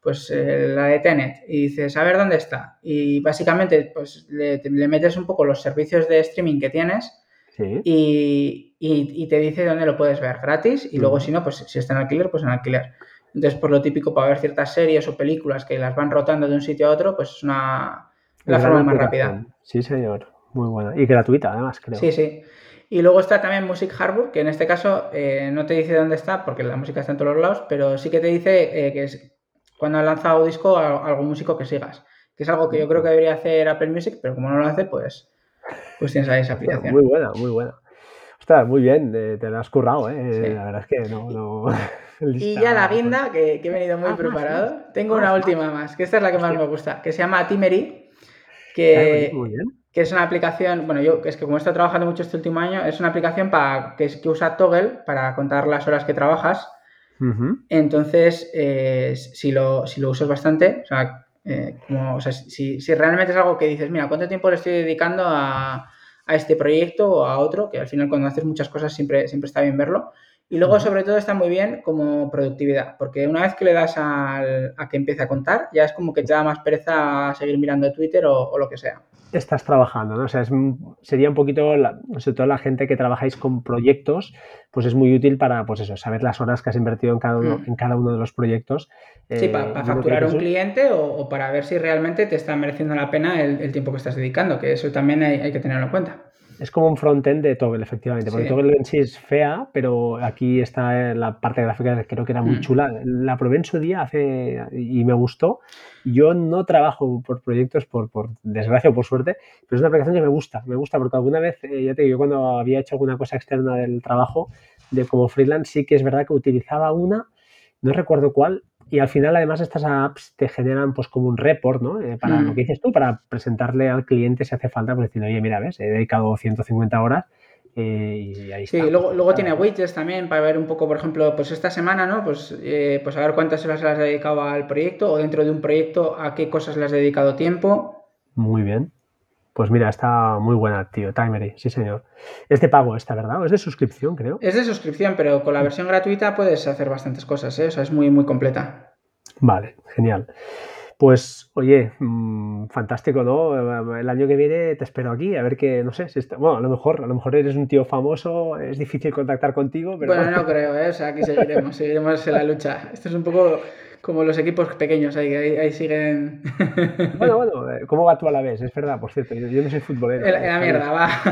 pues, eh, la de Tenet, y dices, a ver dónde está. Y básicamente, pues, le, metes un poco los servicios de streaming que tienes y, te dice dónde lo puedes ver gratis, y luego, si no, pues, si está en alquiler, pues en alquiler. Entonces, por lo típico, para ver ciertas series o películas que las van rotando de un sitio a otro, pues es una la forma más rápida. Sí, señor. Muy buena. Y gratuita, además, creo. Sí, sí. Y luego está también Music Harbor, que en este caso eh, no te dice dónde está, porque la música está en todos los lados, pero sí que te dice eh, que es cuando ha lanzado disco algún músico que sigas. Que es algo que yo creo que debería hacer Apple Music, pero como no lo hace, pues, pues tienes ahí esa aplicación. Muy buena, muy buena. Ostras, muy bien, eh, te lo has currado, ¿eh? La verdad es que no... no... y ya la guinda, que, he venido muy ah, preparado. Tengo una última más, que esta es la que más me gusta, que se llama Timery, que, que es una aplicación, bueno, yo es que como he estado trabajando mucho este último año, es una aplicación para, que, que usa Toggle para contar las horas que trabajas. Entonces, eh, si, lo, si lo usas bastante, o sea, eh, como, o sea si, si, realmente es algo que dices, mira, ¿cuánto tiempo le estoy dedicando a, a este proyecto o a otro? Que al final cuando haces muchas cosas siempre, siempre está bien verlo. Y luego, sobre todo, está muy bien como productividad, porque una vez que le das al, a que empiece a contar, ya es como que te da más pereza a seguir mirando Twitter o, lo que sea. Estás trabajando, ¿no? O sea, sería un poquito, sobre todo la gente que trabajáis con proyectos, pues es muy útil para, pues eso, saber las horas que has invertido en cada uno, mm. en cada uno de los proyectos. Sí, para, eh, facturar a un cliente o, para ver si realmente te está mereciendo la pena el, tiempo que estás dedicando, que eso también hay que tenerlo en cuenta. Es como un frontend de Toggle, efectivamente. Porque Toggle en sí es fea, pero aquí está la parte gráfica, creo que era muy mm. chula. La probé en su día hace y me gustó. Yo no trabajo por proyectos, por, por desgracia o por suerte, pero es una aplicación que me gusta. Me gusta porque alguna vez, eh, ya te digo, yo cuando había hecho alguna cosa externa del trabajo, de como freelance, sí que es verdad que utilizaba una, no recuerdo cuál, y al final, además, estas apps te generan pues como un report, ¿no? Eh, para lo mm. que dices tú, para presentarle al cliente si hace falta, pues decir, oye, mira, ves, he dedicado 150 horas eh, y ahí sí, está. luego, luego tiene widgets también para ver un poco, por ejemplo, pues esta semana, ¿no? Pues, eh, pues a ver cuántas horas le has dedicado al proyecto o dentro de un proyecto a qué cosas le has dedicado tiempo. Muy bien. Pues mira, está muy buena, tío. Timery, sí, señor. Es de pago esta, ¿verdad? ¿O es de suscripción, creo? Es de suscripción, pero con la versión gratuita puedes hacer bastantes cosas, ¿eh? O sea, es muy, muy completa. Vale, genial. Pues, oye, mm, fantástico, ¿no? El año que viene te espero aquí, a ver qué, no sé, si está, bueno, a lo mejor, a lo mejor eres un tío famoso, es difícil contactar contigo, pero... Bueno, no creo, ¿eh? O sea, aquí seguiremos, seguiremos en la lucha. Esto es un poco como los equipos pequeños, ahí, ahí, siguen. Bueno, bueno, eh, ¿cómo va tú a la vez? Es verdad, por cierto, yo, no soy futbolero. En, la mierda, va.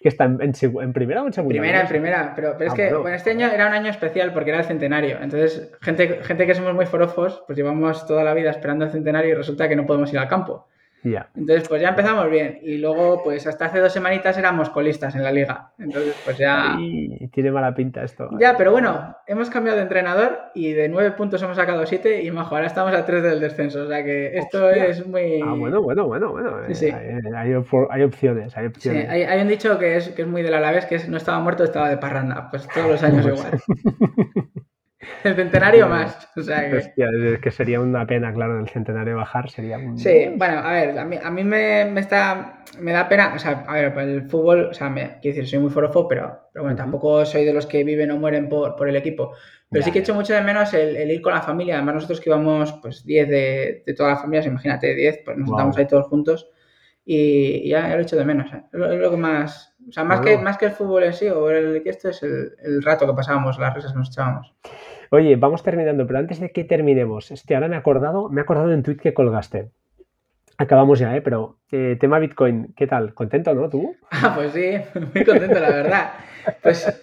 que está en, en, primera o en segunda. Primera, en primera, pero, pero es ah, que bueno. este año era un año especial porque era el centenario. Entonces, gente, gente que somos muy forofos, pues llevamos toda la vida esperando el centenario y resulta que no podemos ir al campo. Entonces, pues ya empezamos bien. Y luego, pues hasta hace dos semanitas éramos colistas en la liga. Entonces, pues ya. Y tiene mala pinta esto. Ya, pero bueno, hemos cambiado de entrenador y de nueve puntos hemos sacado siete y majo, ahora estamos a tres del descenso. O sea que esto es muy. Ah, bueno, bueno, bueno, bueno. Sí, eh, Hay, opciones, hay opciones. Sí, hay, un dicho que es, que es muy del Alavés, que es no estaba muerto, estaba de parranda. Pues todos los años pues igual. El centenario más. O sea que... es que sería una pena, claro, el centenario bajar sería un... Sí, bueno, a ver, a mí, a mí me, me, está, me da pena, o sea, a ver, el fútbol, o sea, me, quiero decir, soy muy forofo, pero, pero bueno, tampoco soy de los que viven o mueren por, por el equipo. Pero sí que he hecho mucho de menos el, ir con la familia. Además, nosotros que íbamos, pues, 10 de, de todas las familias, imagínate, 10, pues nos wow. ahí todos juntos y, ya, lo he hecho de menos. ¿eh? Es, lo, que más, o sea, más, que, más que el fútbol en sí o el que esto es el, el rato que pasábamos, las risas que nos echábamos. Oye, vamos terminando, pero antes de que terminemos, este, ahora me he acordado, me he acordado de un tweet que colgaste. Acabamos ya, ¿eh? Pero eh, tema Bitcoin, ¿qué tal? ¿Contento, no? ¿Tú? Ah, pues sí, muy contento, la verdad. Pues.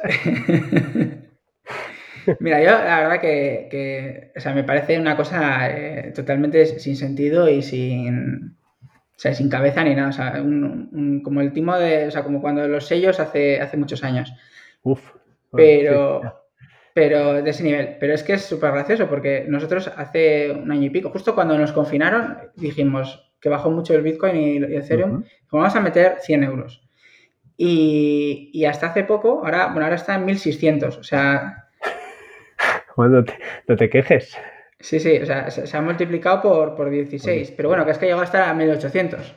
Mira, yo la verdad que, o sea, me parece una cosa eh, totalmente sin sentido y sin, o sea, sin cabeza ni nada. O sea, como el timo de, o sea, como cuando los sellos hace, hace muchos años. Uf. Pero, pero de ese nivel. Pero es que es súper gracioso porque nosotros hace un año y pico, justo cuando nos confinaron, dijimos que bajó mucho el Bitcoin y el Ethereum, vamos a meter 100 euros. Y, hasta hace poco, ahora, bueno, ahora está en 1600, o sea... Bueno, no te, quejes. Sí, sí, o sea, se, ha multiplicado por, por 16, pero bueno, que es que llegó a estar a 1800.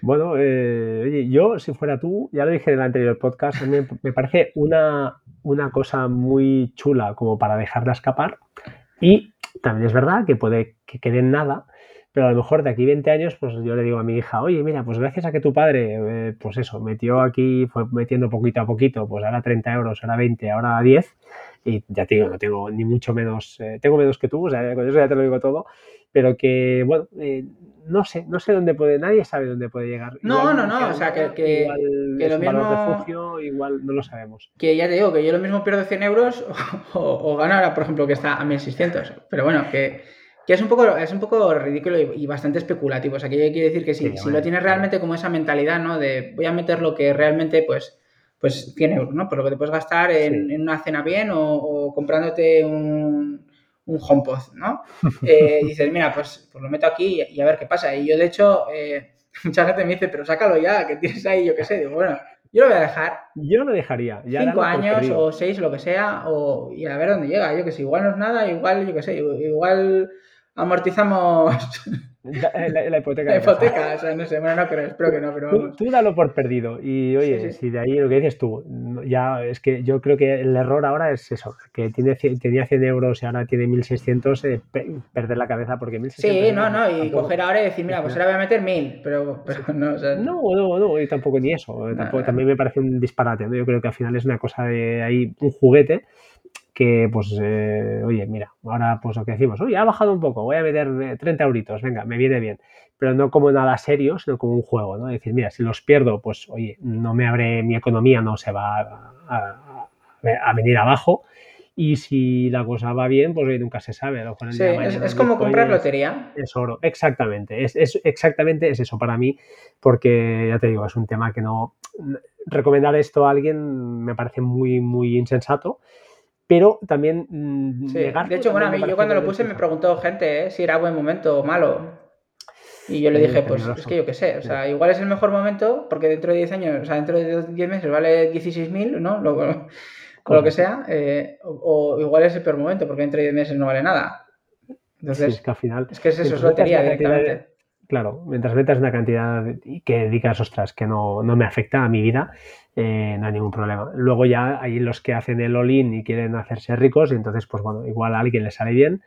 Bueno, eh, oye, yo si fuera tú, ya lo dije en el anterior podcast, me, me parece una, una cosa muy chula como para dejarla escapar. Y también es verdad que puede que quede en nada, pero a lo mejor de aquí 20 años, pues yo le digo a mi hija, oye, mira, pues gracias a que tu padre, eh, pues eso, metió aquí, fue metiendo poquito a poquito, pues ahora 30 euros, ahora 20, ahora 10, y ya te digo, no tengo ni mucho menos, eh, tengo menos que tú, o sea, con eso ya te lo digo todo, pero que, bueno, eh, no sé, no sé dónde puede, nadie sabe dónde puede llegar. No, no, no, o sea, que, que, igual lo mismo... refugio, igual no lo sabemos. Que ya te digo, que yo lo mismo pierdo 100 euros o, gano ahora, por ejemplo, que está a 1600. Pero bueno, que, que es, un poco, es un poco ridículo y, bastante especulativo. O sea, que yo quiero decir que si, si lo tienes realmente como esa mentalidad, ¿no? De voy a meter lo que realmente, pues, pues 100 euros, ¿no? Por lo que te puedes gastar en, en una cena bien o, o comprándote un un HomePod, ¿no? Eh, dices, mira, pues, pues, lo meto aquí y, a ver qué pasa. Y yo, de hecho, eh, mucha gente me dice, pero sácalo ya, que tienes ahí, yo qué sé. Digo, bueno, yo lo voy a dejar. Yo no lo dejaría. cinco años o seis, lo que sea, o, y a ver dónde llega. Yo que sé, igual no es nada, igual, yo qué sé, igual amortizamos La, hipoteca. La hipoteca, o sea, no sé, bueno, no creo, espero que no, pero Tú, dalo por perdido. Y oye, si de ahí lo que dices tú, ya es que yo creo que el error ahora es eso, que tiene, tenía 100 euros y ahora tiene 1600, eh, perder la cabeza porque 1600. Sí, no, no, y coger ahora y decir, mira, pues ahora voy a meter 1000, pero, pero no, o sea, no, no, no, y tampoco ni eso. Tampoco, también me parece un disparate, ¿no? Yo creo que al final es una cosa de ahí, un juguete que pues, eh, oye, mira, ahora pues lo que decimos, oye, ha bajado un poco, voy a meter 30 euritos, venga, me viene bien, pero no como nada serio, sino como un juego, ¿no? Es decir, mira, si los pierdo, pues, oye, no me abre mi economía, no se va a, venir abajo, y si la cosa va bien, pues oye, nunca se sabe. sí, es, como comprar lotería. Es, oro, exactamente. Es, es, exactamente es eso para mí, porque ya te digo, es un tema que no. Recomendar esto a alguien me parece muy, muy insensato pero también mm, De hecho, bueno, a mí yo cuando lo puse me preguntó gente ¿eh? si era buen momento o malo. Y yo le dije, pues es que yo qué sé, o sea, igual es el mejor momento porque dentro de 10 años, o sea, dentro de 10 meses vale 16.000, ¿no? Lo, o lo que sea, eh, o, igual es el peor momento porque dentro de 10 meses no vale nada. Entonces, es que al final. Es que es eso, es lotería directamente. Claro, mientras metas una cantidad que digas, ostras, que no, no me afecta a mi vida, eh, no hay ningún problema. Luego ya hay los que hacen el all-in y quieren hacerse ricos y entonces, pues bueno, igual a alguien le sale bien,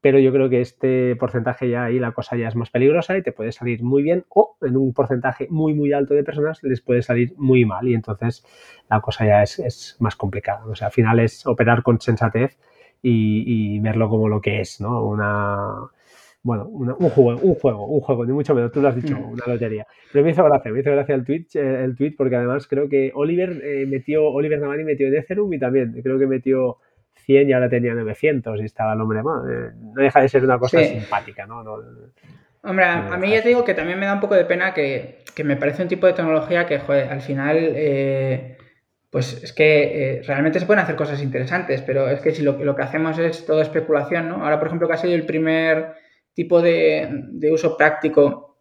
pero yo creo que este porcentaje ya ahí la cosa ya es más peligrosa y te puede salir muy bien o en un porcentaje muy muy alto de personas les puede salir muy mal y entonces la cosa ya es, más complicada. O sea, al final es operar con sensatez y, y, verlo como lo que es, ¿no? Una bueno, un, juego, un juego, un juego, ni mucho menos, tú lo has dicho, mm. una lotería. Pero me hizo gracia, me hizo gracia el tweet, eh, el tweet porque además creo que Oliver eh, metió, Oliver Navani metió en Ethereum y también, creo que metió 100 y ahora tenía 900 y estaba el hombre, más no deja de ser una cosa simpática, ¿no? Hombre, a, mí ya te digo que también me da un poco de pena que, que me parece un tipo de tecnología que, joder, al final, eh, pues es que eh, realmente se pueden hacer cosas interesantes, pero es que si lo, lo, que hacemos es todo especulación, ¿no? Ahora, por ejemplo, que ha sido el primer tipo de, de uso práctico,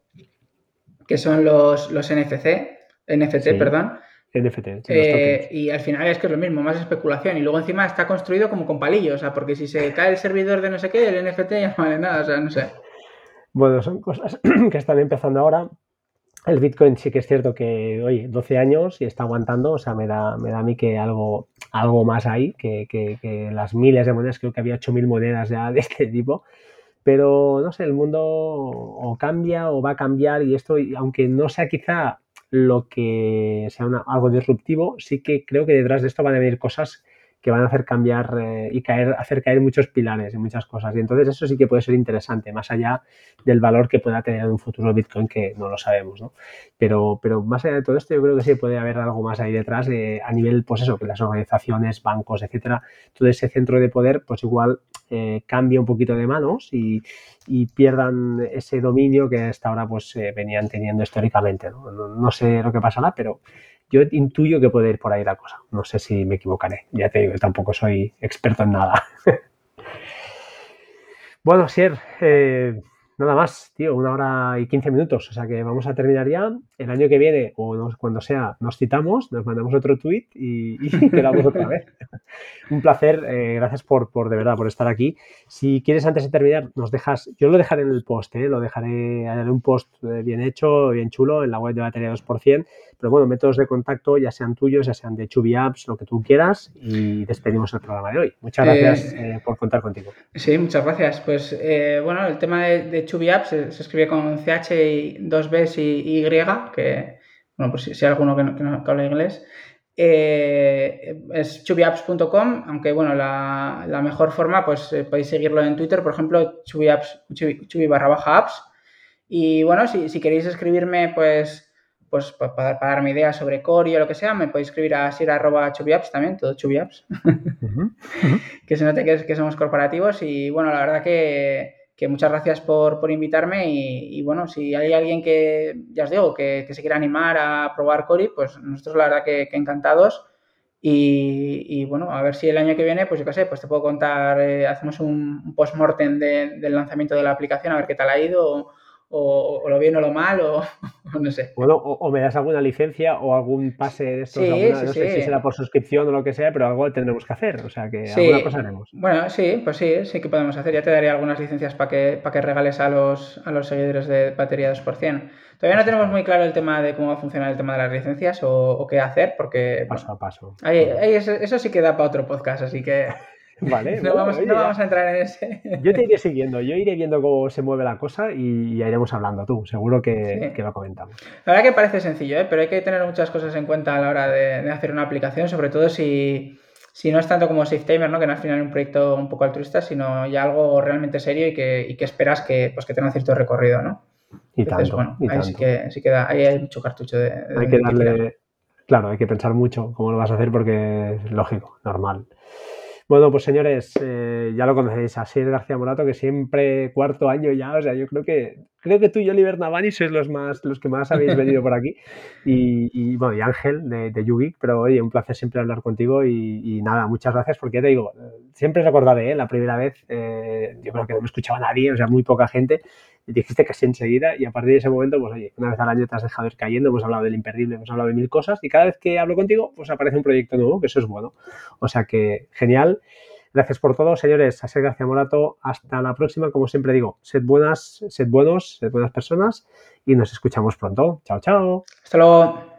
que son los, los NFC, NFT, perdón, NFT. Eh, y al final es que es lo mismo, más especulación. Y luego encima está construido como con palillos, o sea, porque si se cae el servidor de no sé qué, el NFT ya no vale nada, o sea, no sé. Bueno, son cosas que están empezando ahora. El Bitcoin sí que es cierto que, oye, 12 años y está aguantando, o sea, me da, me da a mí que algo, algo más ahí, que, que, las miles de monedas, creo que había 8.000 monedas ya de este tipo, pero no sé, el mundo o cambia o va a cambiar y esto, aunque no sea quizá lo que sea algo disruptivo, sí que creo que detrás de esto van a venir cosas que van a hacer cambiar eh, y caer, hacer caer muchos pilares y muchas cosas. Y entonces eso sí que puede ser interesante, más allá del valor que pueda tener en un futuro Bitcoin, que no lo sabemos, ¿no? Pero, pero más allá de todo esto, yo creo que sí puede haber algo más ahí detrás a nivel, pues eso, que las organizaciones, bancos, etcétera, todo ese centro de poder, pues igual eh, cambie un poquito de manos y, pierdan ese dominio que hasta ahora pues eh, venían teniendo históricamente. ¿no? ¿no? sé lo que pasará, pero yo intuyo que puede ir por ahí la cosa. No sé si me equivocaré. Ya te digo, tampoco soy experto en nada. bueno, Sier, eh, nada más, tío, una hora y quince minutos. O sea que vamos a terminar ya. El año que viene, o cuando sea, nos citamos, nos mandamos otro tweet y, y quedamos otra vez. Un placer, eh, gracias por, por, de verdad, por estar aquí. Si quieres, antes de terminar, nos dejas, yo lo dejaré en el post, eh, lo dejaré en un post bien hecho, bien chulo, en la web de batería 2%. Pero bueno, métodos de contacto, ya sean tuyos, ya sean de Chubby Apps, lo que tú quieras, y despedimos el programa de hoy. Muchas gracias eh, eh, por contar contigo. Sí, muchas gracias. Pues eh, bueno, el tema de, de Chubby Apps se, escribe con CH y dos Bs y Y, que, bueno, pues si, hay alguno que no, habla inglés. es chubbyapps.com, aunque bueno, la, la, mejor forma, pues podéis seguirlo en Twitter, por ejemplo, chubby, barra baja apps. Y bueno, si, si queréis escribirme, pues pues para, darme ideas sobre Cori o lo que sea, me podéis escribir a sir.chubiapps también, todo chubiapps, que se note que, que, somos corporativos y bueno, la verdad que, muchas gracias por, invitarme y, bueno, si hay alguien que, ya os digo, que, se quiera animar a probar Cori, pues nosotros la verdad que, encantados. Y, bueno, a ver si el año que viene, pues yo qué sé, pues te puedo contar, eh, hacemos un, post-mortem del lanzamiento de la aplicación, a ver qué tal ha ido o, lo bien o lo mal, o, no sé. Bueno, o, me das alguna licencia o algún pase de estos, no sé si será por suscripción o lo que sea, pero algo tendremos que hacer, o sea que alguna cosa haremos. Bueno, sí, pues sí, sí que podemos hacer. Ya te daré algunas licencias para que, para que regales a los, a los seguidores de Batería 2%. Todavía no tenemos muy claro el tema de cómo va a funcionar el tema de las licencias o, qué hacer, porque... Paso a paso. eso, eso sí que da para otro podcast, así que... Vale, no, vamos, a entrar en ese. Yo te iré siguiendo, yo iré viendo cómo se mueve la cosa y ya iremos hablando tú, seguro que, lo comentamos. La verdad que parece sencillo, ¿eh? pero hay que tener muchas cosas en cuenta a la hora de, hacer una aplicación, sobre todo si, no es tanto como SafeTimer, ¿no? que no al final es un proyecto un poco altruista, sino ya algo realmente serio y que, esperas que, pues, que tenga cierto recorrido. ¿no? Y tanto, bueno, ahí sí que, sí ahí hay mucho cartucho de... hay que darle... Claro, hay que pensar mucho cómo lo vas a hacer porque es lógico, normal. Bueno, pues señores, eh, ya lo conocéis, Asier García Morato, que siempre cuarto año ya, o sea, yo creo que creo que tú y Oliver Navani sois los más los que más habéis venido por aquí. Y, bueno, y Ángel de, de pero oye, un placer siempre hablar contigo y, nada, muchas gracias, porque ya te digo, siempre recordaré, ¿eh? la primera vez, eh, yo creo que no me escuchaba nadie, o sea, muy poca gente, dijiste casi enseguida y a partir de ese momento, pues oye, una vez al año te has dejado ir cayendo, hemos hablado del imperdible, hemos hablado de mil cosas y cada vez que hablo contigo, pues aparece un proyecto nuevo, que eso es bueno. O sea que genial. Gracias por todo, señores. A ser Gracia Morato. Hasta la próxima. Como siempre digo, sed buenas, sed buenos, sed buenas personas y nos escuchamos pronto. Chao, chao. Hasta luego.